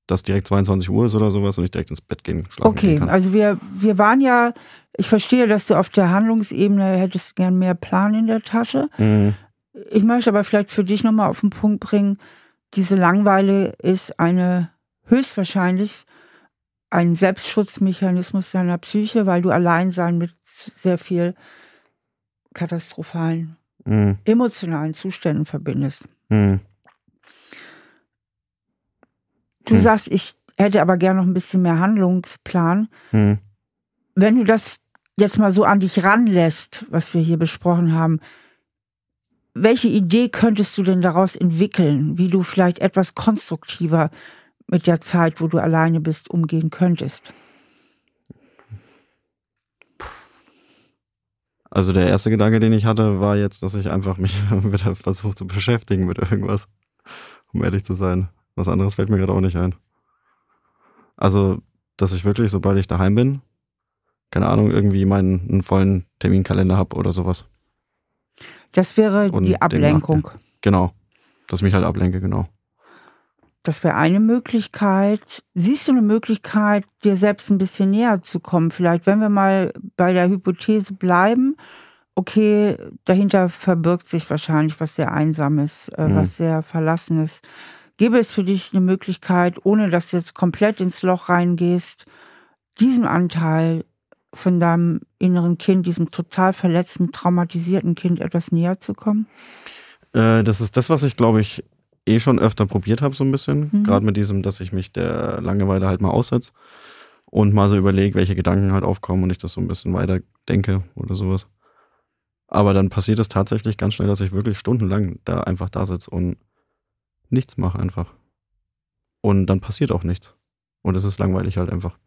dass direkt 22 Uhr ist oder sowas und ich direkt ins Bett gehen, schlafen Okay, kann. also wir, wir waren ja, ich verstehe, dass du auf der Handlungsebene hättest gern mehr Plan in der Tasche. Mhm. Ich möchte aber vielleicht für dich nochmal auf den Punkt bringen, diese Langweile ist eine höchstwahrscheinlich ein Selbstschutzmechanismus deiner Psyche, weil du Alleinsein mit sehr viel katastrophalen mhm. emotionalen Zuständen verbindest. Mhm. Du mhm. sagst, ich hätte aber gerne noch ein bisschen mehr Handlungsplan. Mhm. Wenn du das jetzt mal so an dich ranlässt, was wir hier besprochen haben, welche Idee könntest du denn daraus entwickeln, wie du vielleicht etwas konstruktiver mit der Zeit, wo du alleine bist, umgehen könntest? Also der erste Gedanke, den ich hatte, war jetzt, dass ich einfach mich wieder versuche zu beschäftigen mit irgendwas, um ehrlich zu sein. Was anderes fällt mir gerade auch nicht ein. Also, dass ich wirklich, sobald ich daheim bin, keine Ahnung, irgendwie meinen einen vollen Terminkalender habe oder sowas. Das wäre und die Ablenkung. Genau. Dass ich mich halt ablenke, genau. Das wäre eine Möglichkeit. Siehst du eine Möglichkeit, dir selbst ein bisschen näher zu kommen? Vielleicht, wenn wir mal bei der Hypothese bleiben, okay, dahinter verbirgt sich wahrscheinlich was sehr Einsames, äh, mhm. was sehr Verlassenes. Gäbe es für dich eine Möglichkeit, ohne dass du jetzt komplett ins Loch reingehst, diesem Anteil von deinem inneren Kind, diesem total verletzten, traumatisierten Kind etwas näher zu kommen? Äh, das ist das, was ich, glaube ich, eh schon öfter probiert habe, so ein bisschen. Mhm. Gerade mit diesem, dass ich mich der Langeweile halt mal aussetze und mal so überlege, welche Gedanken halt aufkommen und ich das so ein bisschen weiter denke oder sowas. Aber dann passiert es tatsächlich ganz schnell, dass ich wirklich stundenlang da einfach da sitze und nichts mache einfach. Und dann passiert auch nichts. Und es ist langweilig halt einfach.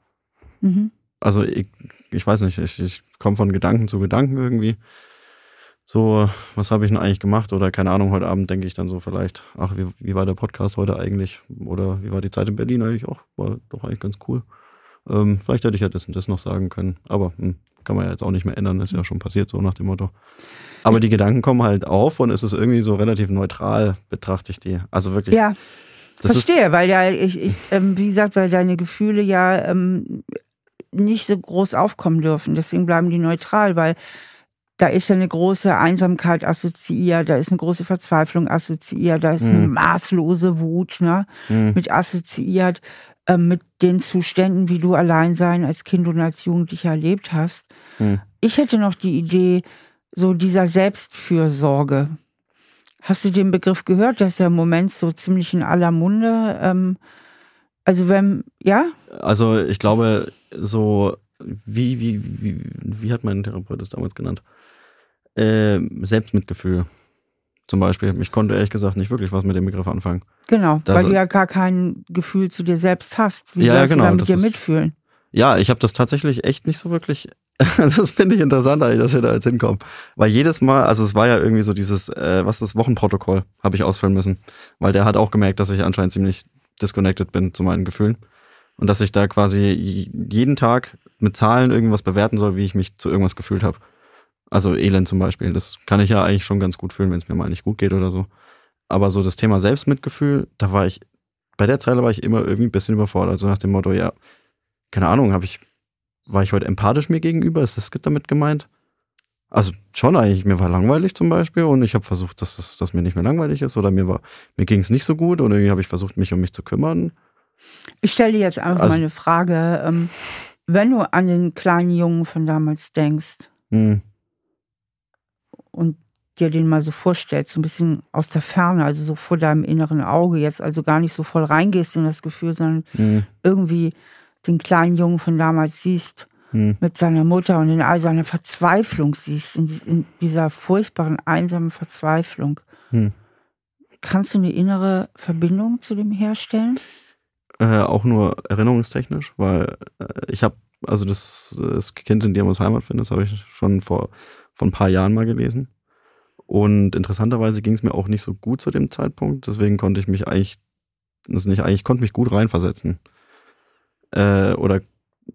Mhm also ich, ich weiß nicht, ich, ich komme von Gedanken zu Gedanken irgendwie. So, was habe ich denn eigentlich gemacht? Oder keine Ahnung, heute Abend denke ich dann so vielleicht, ach, wie, wie war der Podcast heute eigentlich? Oder wie war die Zeit in Berlin eigentlich auch? War doch eigentlich ganz cool. Ähm, vielleicht hätte ich ja das und das noch sagen können. Aber hm, kann man ja jetzt auch nicht mehr ändern, ist ja schon passiert, so nach dem Motto. Aber die Gedanken kommen halt auf und es ist irgendwie so relativ neutral, betrachte ich die. Also wirklich. Ja. Verstehe, weil ja, ich, ich ähm, wie gesagt, weil deine Gefühle ja ähm, nicht so groß aufkommen dürfen. Deswegen bleiben die neutral, weil da ist ja eine große Einsamkeit assoziiert, da ist eine große Verzweiflung assoziiert, da ist eine mhm. maßlose Wut ne, mhm. mit assoziiert, äh, mit den Zuständen, wie du Alleinsein als Kind und als Jugendlicher erlebt hast. Mhm. Ich hätte noch die Idee, so dieser Selbstfürsorge. Hast du den Begriff gehört? Der ist ja im Moment so ziemlich in aller Munde. Ähm, also wenn, ja? Also ich glaube, so, wie, wie, wie, wie hat mein Therapeut das damals genannt? Äh, Selbstmitgefühl. zum Beispiel. Ich konnte ehrlich gesagt nicht wirklich was mit dem Begriff anfangen. Genau, das, weil du ja gar kein Gefühl zu dir selbst hast. Wie ja, sollst genau, du da mit dir ist, mitfühlen? Ja, ich habe das tatsächlich echt nicht so wirklich. das finde ich interessant, dass wir da jetzt hinkommen. Weil jedes Mal, also es war ja irgendwie so dieses, äh, was ist das Wochenprotokoll, habe ich ausfüllen müssen. Weil der hat auch gemerkt, dass ich anscheinend ziemlich disconnected bin zu meinen Gefühlen. Und dass ich da quasi jeden Tag mit Zahlen irgendwas bewerten soll, wie ich mich zu irgendwas gefühlt habe. Also Elend zum Beispiel. Das kann ich ja eigentlich schon ganz gut fühlen, wenn es mir mal nicht gut geht oder so. Aber so das Thema Selbstmitgefühl, da war ich, bei der Zeile war ich immer irgendwie ein bisschen überfordert. Also nach dem Motto, ja, keine Ahnung, habe ich, war ich heute empathisch mir gegenüber? Ist das damit gemeint? Also schon eigentlich, mir war langweilig zum Beispiel und ich habe versucht, dass, es, dass mir nicht mehr langweilig ist oder mir war, mir ging es nicht so gut und irgendwie habe ich versucht, mich um mich zu kümmern. Ich stelle dir jetzt einfach also, mal eine Frage. Ähm, wenn du an den kleinen Jungen von damals denkst, hm und dir den mal so vorstellst, so ein bisschen aus der Ferne, also so vor deinem inneren Auge, jetzt also gar nicht so voll reingehst in das Gefühl, sondern mhm. irgendwie den kleinen Jungen von damals siehst mhm. mit seiner Mutter und in all seiner Verzweiflung siehst, in, dieser furchtbaren, einsamen Verzweiflung. Kannst du eine innere Verbindung zu dem herstellen? Äh, auch nur erinnerungstechnisch, weil äh, ich habe, also das, das Kind in dir muss Heimat finden, das habe ich schon vor vor ein paar Jahren mal gelesen. Und interessanterweise ging es mir auch nicht so gut zu dem Zeitpunkt. Deswegen konnte ich mich eigentlich, das nicht eigentlich, konnte mich gut reinversetzen. Äh, oder.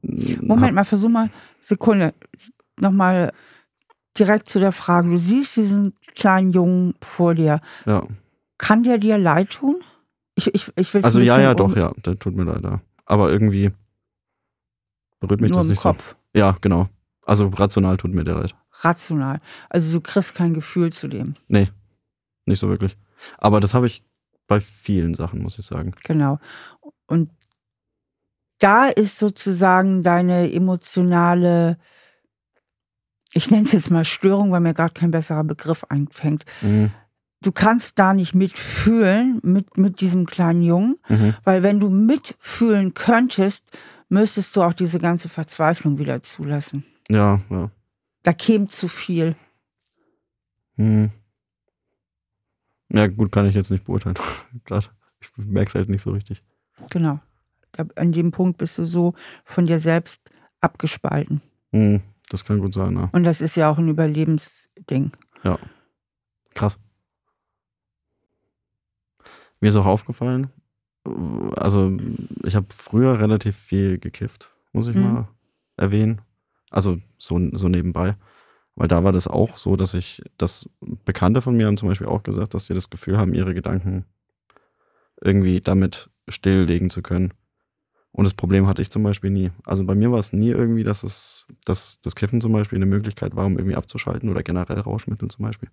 Moment mal, versuch mal, Sekunde, nochmal direkt zu der Frage. Du siehst diesen kleinen Jungen vor dir. Ja. Kann der dir leid tun? Ich, ich, ich will Also ja, ja, doch, ja, der tut mir leid. Ja. Aber irgendwie berührt mich Nur das nicht Kopf. so. Ja, genau. Also rational tut mir der leid rational. Also du kriegst kein Gefühl zu dem. Nee, nicht so wirklich. Aber das habe ich bei vielen Sachen, muss ich sagen. Genau. Und da ist sozusagen deine emotionale, ich nenne es jetzt mal Störung, weil mir gerade kein besserer Begriff einfängt. Mhm. Du kannst da nicht mitfühlen mit, mit diesem kleinen Jungen, mhm. weil wenn du mitfühlen könntest, müsstest du auch diese ganze Verzweiflung wieder zulassen. Ja, ja. Da käme zu viel. Hm. Ja, gut, kann ich jetzt nicht beurteilen. Gerade. Ich merke es halt nicht so richtig. Genau. An dem Punkt bist du so von dir selbst abgespalten. Hm, das kann gut sein, ja. Und das ist ja auch ein Überlebensding. Ja. Krass. Mir ist auch aufgefallen, also ich habe früher relativ viel gekifft, muss ich mhm. mal erwähnen. Also so, so nebenbei. Weil da war das auch so, dass ich, dass Bekannte von mir haben zum Beispiel auch gesagt, dass sie das Gefühl haben, ihre Gedanken irgendwie damit stilllegen zu können. Und das Problem hatte ich zum Beispiel nie. Also bei mir war es nie irgendwie, dass es, dass das Kiffen zum Beispiel eine Möglichkeit war, um irgendwie abzuschalten oder generell Rauschmittel zum Beispiel.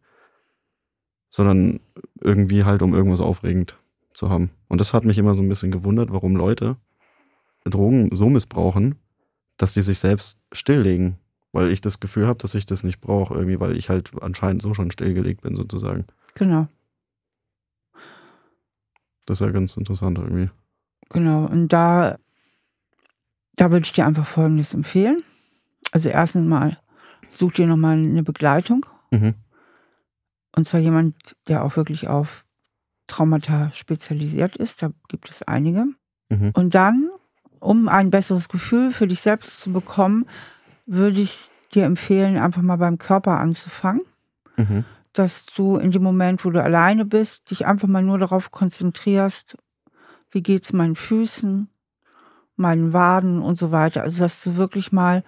Sondern irgendwie halt, um irgendwas aufregend zu haben. Und das hat mich immer so ein bisschen gewundert, warum Leute Drogen so missbrauchen, dass die sich selbst stilllegen, weil ich das Gefühl habe, dass ich das nicht brauche, irgendwie, weil ich halt anscheinend so schon stillgelegt bin, sozusagen. Genau. Das ist ja ganz interessant irgendwie. Genau, und da, da würde ich dir einfach Folgendes empfehlen. Also erstens mal, such dir nochmal eine Begleitung. Mhm. Und zwar jemand, der auch wirklich auf Traumata spezialisiert ist. Da gibt es einige. Mhm. Und dann um ein besseres Gefühl für dich selbst zu bekommen, würde ich dir empfehlen, einfach mal beim Körper anzufangen. Mhm. Dass du in dem Moment, wo du alleine bist, dich einfach mal nur darauf konzentrierst, wie geht es meinen Füßen, meinen Waden und so weiter. Also, dass du wirklich mal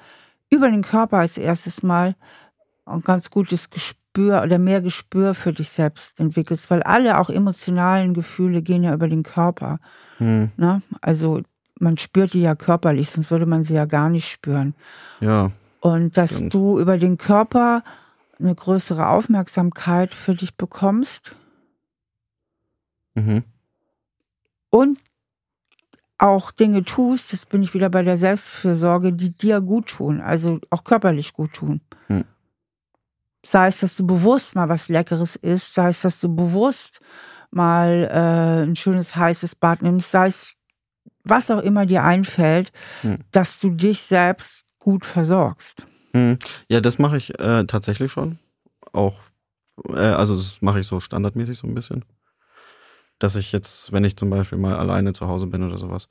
über den Körper als erstes mal ein ganz gutes Gespür oder mehr Gespür für dich selbst entwickelst, weil alle auch emotionalen Gefühle gehen ja über den Körper. Mhm. Ne? Also man spürt die ja körperlich, sonst würde man sie ja gar nicht spüren. Ja. Und dass stimmt. du über den Körper eine größere Aufmerksamkeit für dich bekommst. Mhm. Und auch Dinge tust, jetzt bin ich wieder bei der Selbstfürsorge, die dir gut tun, also auch körperlich gut tun. Mhm. Sei es, dass du bewusst mal was Leckeres isst, sei es, dass du bewusst mal äh, ein schönes heißes Bad nimmst, sei es was auch immer dir einfällt, hm. dass du dich selbst gut versorgst. Hm. Ja, das mache ich äh, tatsächlich schon. Auch Äh, also das mache ich so standardmäßig so ein bisschen. Dass ich jetzt, wenn ich zum Beispiel mal alleine zu Hause bin oder sowas,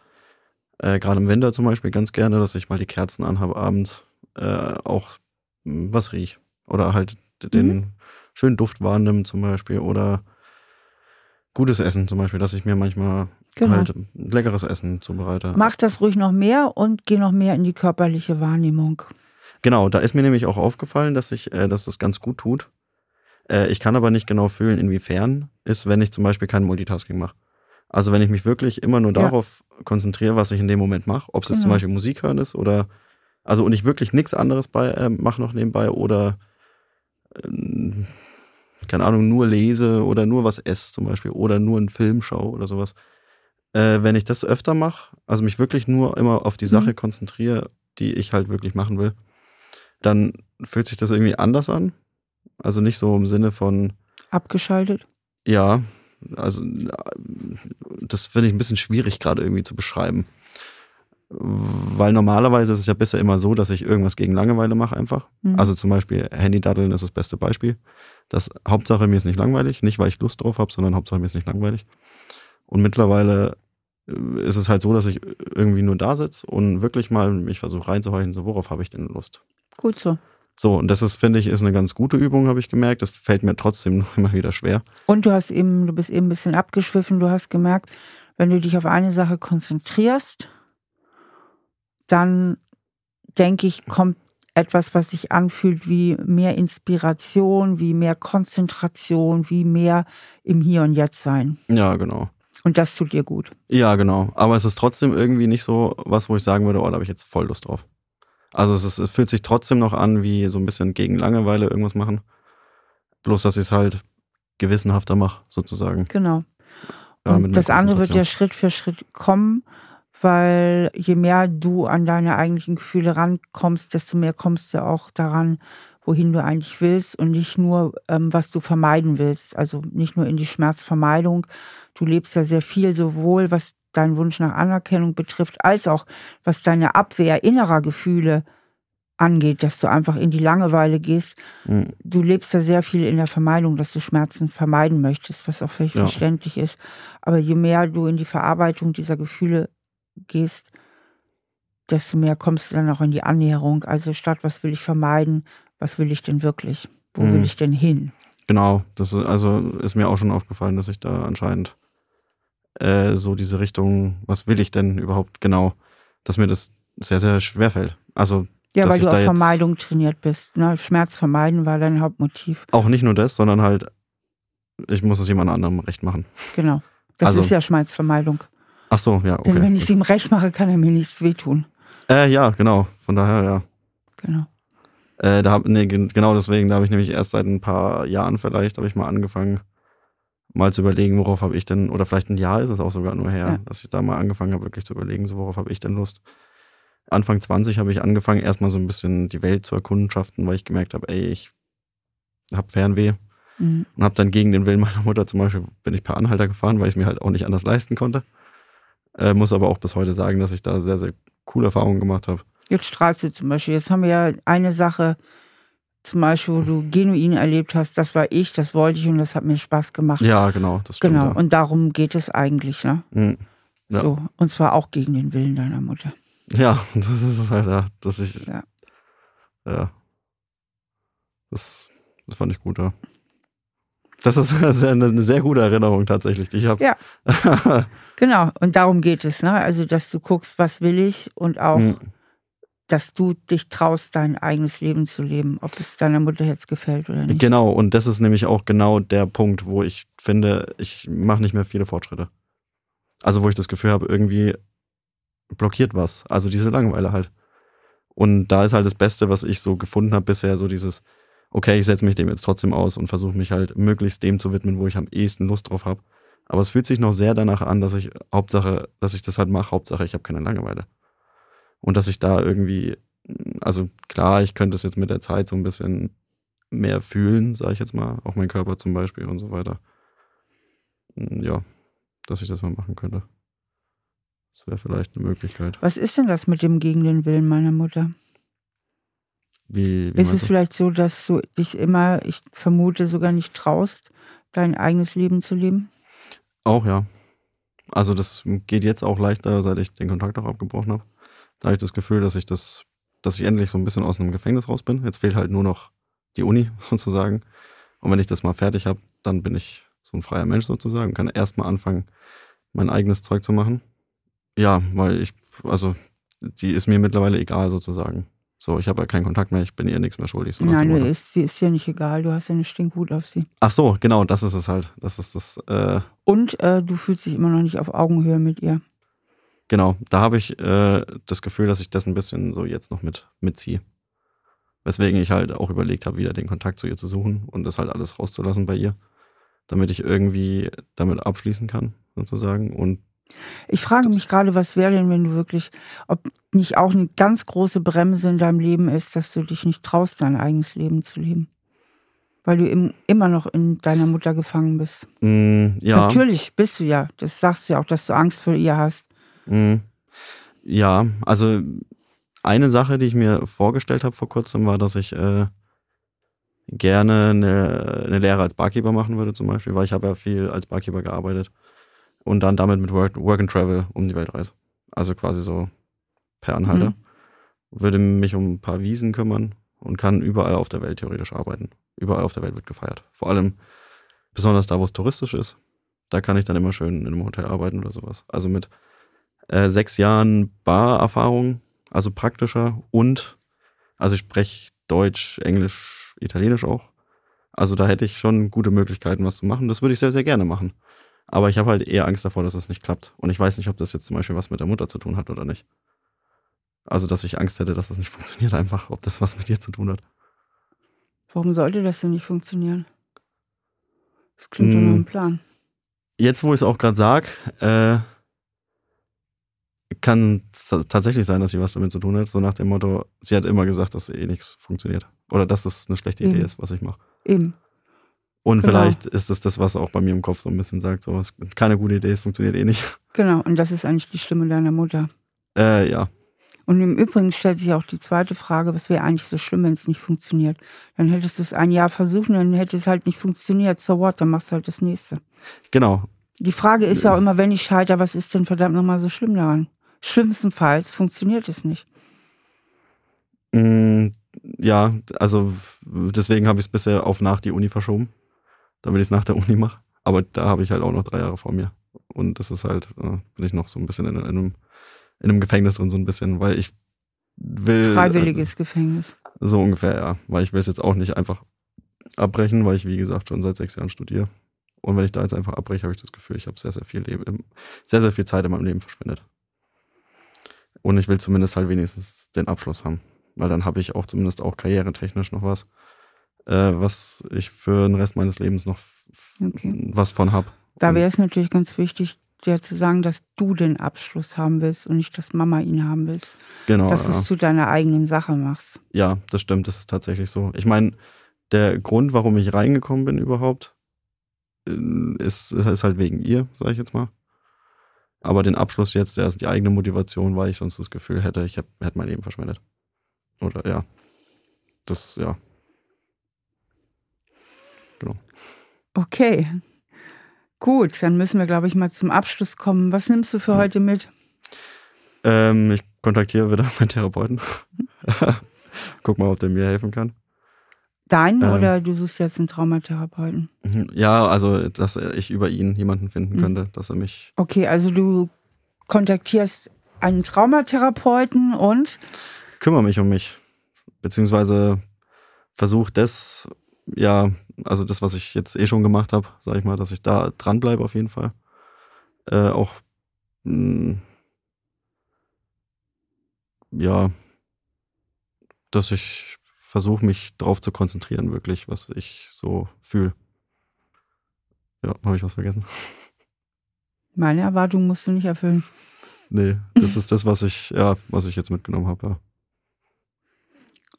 äh, gerade im Winter zum Beispiel ganz gerne, dass ich mal die Kerzen anhabe abends, äh, auch hm, was riech. Oder halt den mhm. schönen Duft wahrnimmt zum Beispiel. Oder gutes Essen zum Beispiel, dass ich mir manchmal genau. halt leckeres Essen zubereite. Mach das ruhig noch mehr und geh noch mehr in die körperliche Wahrnehmung. Genau, da ist mir nämlich auch aufgefallen, dass ich, äh, dass das ganz gut tut. Äh, ich kann aber nicht genau fühlen, inwiefern ist, wenn ich zum Beispiel kein Multitasking mache. Also wenn ich mich wirklich immer nur darauf ja. konzentriere, was ich in dem Moment mache, ob es jetzt genau. zum Beispiel Musik hören ist oder also und ich wirklich nichts anderes bei äh, mache noch nebenbei oder keine Ahnung nur lese oder nur was esse zum Beispiel oder nur einen Film schaue oder sowas. Äh, wenn ich das öfter mache, also mich wirklich nur immer auf die Sache mhm. konzentriere, die ich halt wirklich machen will, dann fühlt sich das irgendwie anders an. Also nicht so im Sinne von abgeschaltet. Ja, also das finde ich ein bisschen schwierig gerade irgendwie zu beschreiben. Weil normalerweise ist es ja bisher immer so, dass ich irgendwas gegen Langeweile mache einfach. Mhm. Also zum Beispiel Handy-Daddeln ist das beste Beispiel. Das Hauptsache mir ist nicht langweilig, nicht weil ich Lust drauf habe, sondern Hauptsache mir ist nicht langweilig. Und mittlerweile äh, ist es halt so, dass ich irgendwie nur da sitze und wirklich mal mich versuche reinzuhorchen, so worauf habe ich denn Lust? Gut so. So, und das ist, finde ich, ist eine ganz gute Übung, habe ich gemerkt. Das fällt mir trotzdem noch immer wieder schwer. Und du hast eben, du bist eben ein bisschen abgeschwiffen, du hast gemerkt, wenn du dich auf eine Sache konzentrierst, dann denke ich, kommt etwas, was sich anfühlt wie mehr Inspiration, wie mehr Konzentration, wie mehr im Hier und Jetzt sein. Ja, genau. Und das tut dir gut. Ja, genau. Aber es ist trotzdem irgendwie nicht so was, wo ich sagen würde, oh, da habe ich jetzt voll Lust drauf. Also es, ist, es fühlt sich trotzdem noch an wie so ein bisschen gegen Langeweile irgendwas machen. Bloß, dass ich es halt gewissenhafter mache, sozusagen. Genau. Ja, und das andere wird ja Schritt für Schritt kommen, weil je mehr du an deine eigentlichen Gefühle rankommst, desto mehr kommst du auch daran, wohin du eigentlich willst und nicht nur, ähm, was du vermeiden willst. Also nicht nur in die Schmerzvermeidung. Du lebst ja sehr viel, sowohl was deinen Wunsch nach Anerkennung betrifft, als auch was deine Abwehr innerer Gefühle angeht, dass du einfach in die Langeweile gehst. Mhm. Du lebst ja sehr viel in der Vermeidung, dass du Schmerzen vermeiden möchtest, was auch völlig ja. verständlich ist. Aber je mehr du in die Verarbeitung dieser Gefühle gehst, desto mehr kommst du dann auch in die Annäherung. Also statt was will ich vermeiden, was will ich denn wirklich? Wo mhm. will ich denn hin? Genau, das ist, also ist mir auch schon aufgefallen, dass ich da anscheinend äh, so diese Richtung, was will ich denn überhaupt genau, dass mir das sehr, sehr schwer fällt. Also ja, weil du auf Vermeidung trainiert bist. Ne? Schmerz vermeiden war dein Hauptmotiv. Auch nicht nur das, sondern halt, ich muss es jemand anderem recht machen. Genau. Das also, ist ja Schmerzvermeidung. Ach so, ja, okay. Denn wenn ich es ihm recht mache, kann er mir nichts wehtun. Äh, ja, genau. Von daher, ja. Genau. Äh, da hab, nee, genau deswegen, da habe ich nämlich erst seit ein paar Jahren vielleicht, habe ich mal angefangen, mal zu überlegen, worauf habe ich denn, oder vielleicht ein Jahr ist es auch sogar nur her, ja. dass ich da mal angefangen habe, wirklich zu überlegen, so worauf habe ich denn Lust. Anfang 20 habe ich angefangen, erstmal so ein bisschen die Welt zu erkundschaften, weil ich gemerkt habe, ey, ich habe Fernweh. Mhm. Und habe dann gegen den Willen meiner Mutter zum Beispiel, bin ich per Anhalter gefahren, weil ich es mir halt auch nicht anders leisten konnte. Äh, muss aber auch bis heute sagen, dass ich da sehr, sehr coole Erfahrungen gemacht habe. Jetzt strahlst du zum Beispiel. Jetzt haben wir ja eine Sache, zum Beispiel, wo du genuin erlebt hast, das war ich, das wollte ich und das hat mir Spaß gemacht. Ja, genau, das stimmt. Genau, ja. und darum geht es eigentlich, ne? Mhm. Ja. So, und zwar auch gegen den Willen deiner Mutter. Ja, das ist es halt, ja, dass ich, ja. ja. Das, das fand ich gut, ja. Das ist eine sehr gute Erinnerung tatsächlich, die ich habe. Ja. genau, und darum geht es, ne? Also, dass du guckst, was will ich und auch, mhm dass du dich traust, dein eigenes Leben zu leben, ob es deiner Mutter jetzt gefällt oder nicht. Genau, und das ist nämlich auch genau der Punkt, wo ich finde, ich mache nicht mehr viele Fortschritte. Also wo ich das Gefühl habe, irgendwie blockiert was. Also diese Langeweile halt. Und da ist halt das Beste, was ich so gefunden habe bisher, so dieses, okay, ich setze mich dem jetzt trotzdem aus und versuche mich halt möglichst dem zu widmen, wo ich am ehesten Lust drauf habe. Aber es fühlt sich noch sehr danach an, dass ich Hauptsache, dass ich das halt mache, Hauptsache ich habe keine Langeweile und dass ich da irgendwie, also klar, ich könnte es jetzt mit der Zeit so ein bisschen mehr fühlen, sage ich jetzt mal, auch mein Körper zum Beispiel und so weiter. Hm, ja, dass ich das mal machen könnte. Das wäre vielleicht eine Möglichkeit. Was ist denn das mit dem gegen den Willen meiner Mutter? Wie, wie Ist es du? vielleicht so, dass du dich immer, ich vermute, sogar nicht traust, dein eigenes Leben zu leben? Auch, ja. Also das geht jetzt auch leichter, seit ich den Kontakt auch abgebrochen habe. Da habe ich das Gefühl, dass ich das, dass ich endlich so ein bisschen aus einem Gefängnis raus bin. Jetzt fehlt halt nur noch die Uni sozusagen. Und wenn ich das mal fertig habe, dann bin ich so ein freier Mensch sozusagen und kann erstmal anfangen, mein eigenes Zeug zu machen. Ja, weil ich, also die ist mir mittlerweile egal sozusagen. So, ich habe ja keinen Kontakt mehr, ich bin ihr nichts mehr schuldig. So Nein, ist, sie ist dir nicht egal, du hast ja eine Stinkwut auf sie. Ach so, genau, das ist es halt. Das ist das, äh, Und äh, du fühlst dich immer noch nicht auf Augenhöhe mit ihr. Genau, da habe ich äh, das Gefühl, dass ich das ein bisschen so jetzt noch mit mitziehe. Weswegen ich halt auch überlegt habe, wieder den Kontakt zu ihr zu suchen und das halt alles rauszulassen bei ihr, damit ich irgendwie damit abschließen kann, sozusagen. Und Ich frage mich gerade, was wäre denn, wenn du wirklich, ob nicht auch eine ganz große Bremse in deinem Leben ist, dass du dich nicht traust, dein eigenes Leben zu leben? Weil du im, immer noch in deiner Mutter gefangen bist. mh, ja, Natürlich bist du ja. Das sagst du ja auch, dass du Angst vor ihr hast. mh, ja, also eine Sache, die ich mir vorgestellt habe vor kurzem, war, dass ich äh, gerne eine, eine Lehre als Barkeeper machen würde, zum Beispiel, weil ich habe ja viel als Barkeeper gearbeitet und dann damit mit Work, Work and Travel um die Welt reise. Also quasi so per Anhalter. Mhm. Würde mich um ein paar Wiesen kümmern und kann überall auf der Welt theoretisch arbeiten. Überall auf der Welt wird gefeiert. Vor allem besonders da, wo es touristisch ist. Da kann ich dann immer schön in einem Hotel arbeiten oder sowas. Also mit äh, sechs Jahren Barerfahrung, also praktischer und, also ich spreche Deutsch, Englisch, Italienisch auch. Also da hätte ich schon gute Möglichkeiten, was zu machen. Das würde ich sehr, sehr gerne machen. Aber ich habe halt eher Angst davor, dass es nicht klappt. Und ich weiß nicht, ob das jetzt zum Beispiel was mit der Mutter zu tun hat oder nicht. Also, dass ich Angst hätte, dass es nicht funktioniert einfach, ob das was mit ihr zu tun hat. Warum sollte das denn nicht funktionieren? Das klingt doch Mm. nach einem Plan. Jetzt, wo ich es auch gerade sage, äh, kann es tatsächlich sein, dass sie was damit zu tun hat. So nach dem Motto, sie hat immer gesagt, dass eh nichts funktioniert. Oder dass es eine schlechte Idee Eben. ist, was ich mache. Eben. Und Genau. vielleicht ist es das, was auch bei mir im Kopf so ein bisschen sagt, so, es ist keine gute Idee, es funktioniert eh nicht. Genau. Und das ist eigentlich die Stimme deiner Mutter. Äh, ja. Und im Übrigen stellt sich auch die zweite Frage, was wäre eigentlich so schlimm, wenn es nicht funktioniert? Dann hättest du es ein Jahr versucht und dann hätte es halt nicht funktioniert. So what? Dann machst du halt das nächste. Genau. Die Frage ist ja auch immer, wenn ich scheitere, was ist denn verdammt nochmal so schlimm daran? Schlimmstenfalls funktioniert es nicht. Mm, ja, also deswegen habe ich es bisher auf nach die Uni verschoben, damit ich es nach der Uni mache. Aber da habe ich halt auch noch drei Jahre vor mir. Und das ist halt, äh, bin ich noch so ein bisschen in, in, einem, in einem Gefängnis drin, so ein bisschen, weil ich will. Freiwilliges Gefängnis. Äh, so ungefähr, ja. Weil ich will es jetzt auch nicht einfach abbrechen, weil ich, wie gesagt, schon seit sechs Jahren studiere. Und wenn ich da jetzt einfach abbreche, habe ich das Gefühl, ich habe sehr, sehr viel Leben, sehr, sehr viel Zeit in meinem Leben verschwendet. Und ich will zumindest halt wenigstens den Abschluss haben. Weil dann habe ich auch zumindest auch karrieretechnisch noch was, äh, was ich für den Rest meines Lebens noch Okay. was von habe. Da wäre es natürlich ganz wichtig, dir zu sagen, dass du den Abschluss haben willst und nicht, dass Mama ihn haben willst. Genau. Dass du ja. es zu deiner eigenen Sache machst. Ja, das stimmt, das ist tatsächlich so. Ich meine, der Grund, warum ich reingekommen bin überhaupt, äh, ist, ist halt wegen ihr, sage ich jetzt mal. Aber den Abschluss jetzt, der ist die eigene Motivation, weil ich sonst das Gefühl hätte, ich hab, hätte mein Leben verschwendet. Oder ja. Das, ja. Okay. Gut, dann müssen wir, glaube ich, mal zum Abschluss kommen. Was nimmst du für Ja. heute mit? Ähm, ich kontaktiere wieder meinen Therapeuten. Guck mal, ob der mir helfen kann. Deinen Ähm. oder du suchst jetzt einen Traumatherapeuten? Mhm. Ja, also, dass ich über ihn jemanden finden Mhm. könnte, dass er mich Okay, also du kontaktierst einen Traumatherapeuten und kümmere mich um mich. Beziehungsweise versuche das, ja, also das, was ich jetzt eh schon gemacht habe, sage ich mal, dass ich da dranbleibe auf jeden Fall. Äh, auch, mh, ja, dass ich versuche, mich darauf zu konzentrieren, wirklich, was ich so fühle. Ja, habe ich was vergessen? meine Erwartungen musst du nicht erfüllen. Nee, das ist das, was ich, ja, was ich jetzt mitgenommen habe. Ja.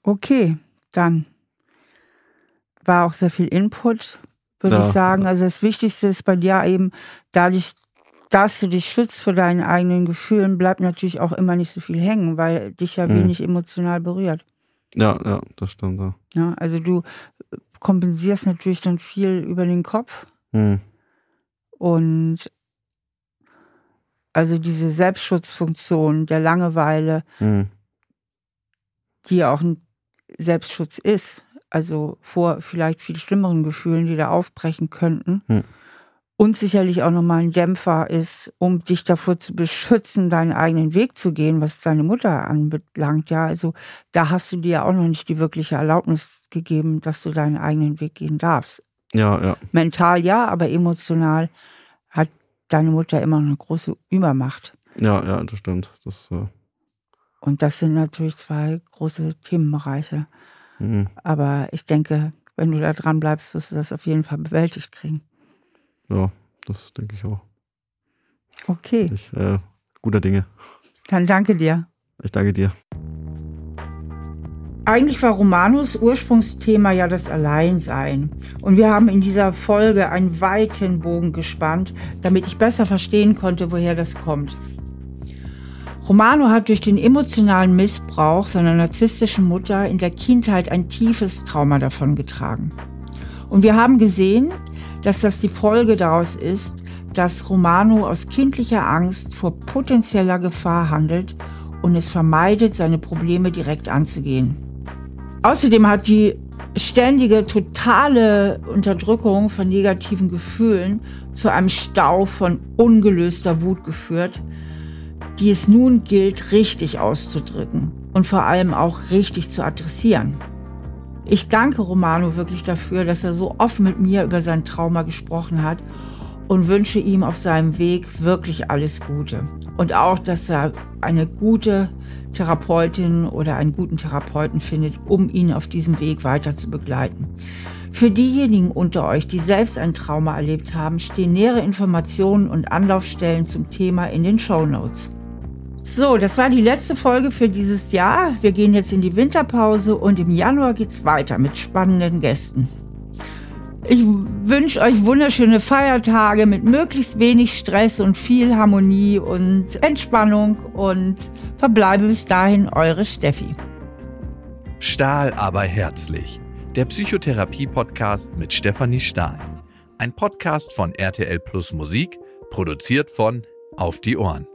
Okay, dann war auch sehr viel Input, würde Ja. ich sagen. Also das Wichtigste ist bei dir eben, dadurch, dass du dich schützt vor deinen eigenen Gefühlen, bleibt natürlich auch immer nicht so viel hängen, weil dich ja Mhm. wenig emotional berührt. Ja, ja, das stimmt. Ja. ja also du kompensierst natürlich dann viel über den Kopf. Hm. Und also diese Selbstschutzfunktion der Langeweile, hm. die auch ein Selbstschutz ist, also vor vielleicht viel schlimmeren Gefühlen, die da aufbrechen könnten. Hm und sicherlich auch nochmal ein Dämpfer ist, um dich davor zu beschützen, deinen eigenen Weg zu gehen, was deine Mutter anbelangt. Ja, also da hast du dir auch noch nicht die wirkliche Erlaubnis gegeben, dass du deinen eigenen Weg gehen darfst. Ja, ja. Mental ja, aber emotional hat deine Mutter immer noch eine große Übermacht. Ja, ja, das stimmt. Das, äh und das sind natürlich zwei große Themenbereiche. Mhm. Aber ich denke, wenn du da dran bleibst, wirst du das auf jeden Fall bewältigt kriegen. Ja, das denke ich auch. Okay. Ich, äh, guter Dinge. Dann danke dir. Ich danke dir. Eigentlich war Romanus Ursprungsthema ja das Alleinsein. Und wir haben in dieser Folge einen weiten Bogen gespannt, damit ich besser verstehen konnte, woher das kommt. Romano hat durch den emotionalen Missbrauch seiner narzisstischen Mutter in der Kindheit ein tiefes Trauma davongetragen. Und wir haben gesehen, dass das die Folge daraus ist, dass Romano aus kindlicher Angst vor potenzieller Gefahr handelt und es vermeidet, seine Probleme direkt anzugehen. Außerdem hat die ständige, totale Unterdrückung von negativen Gefühlen zu einem Stau von ungelöster Wut geführt, die es nun gilt, richtig auszudrücken und vor allem auch richtig zu adressieren. Ich danke Romano wirklich dafür, dass er so offen mit mir über sein Trauma gesprochen hat und wünsche ihm auf seinem Weg wirklich alles Gute. Und auch, dass er eine gute Therapeutin oder einen guten Therapeuten findet, um ihn auf diesem Weg weiter zu begleiten. Für diejenigen unter euch, die selbst ein Trauma erlebt haben, stehen nähere Informationen und Anlaufstellen zum Thema in den Show Notes. So, das war die letzte Folge für dieses Jahr. Wir gehen jetzt in die Winterpause und im Januar geht's weiter mit spannenden Gästen. Ich wünsche euch wunderschöne Feiertage mit möglichst wenig Stress und viel Harmonie und Entspannung und verbleibe bis dahin eure Steffi. Stahl aber herzlich. Der Psychotherapie-Podcast mit Stefanie Stahl. Ein Podcast von RTL Plus Musik, produziert von Auf die Ohren.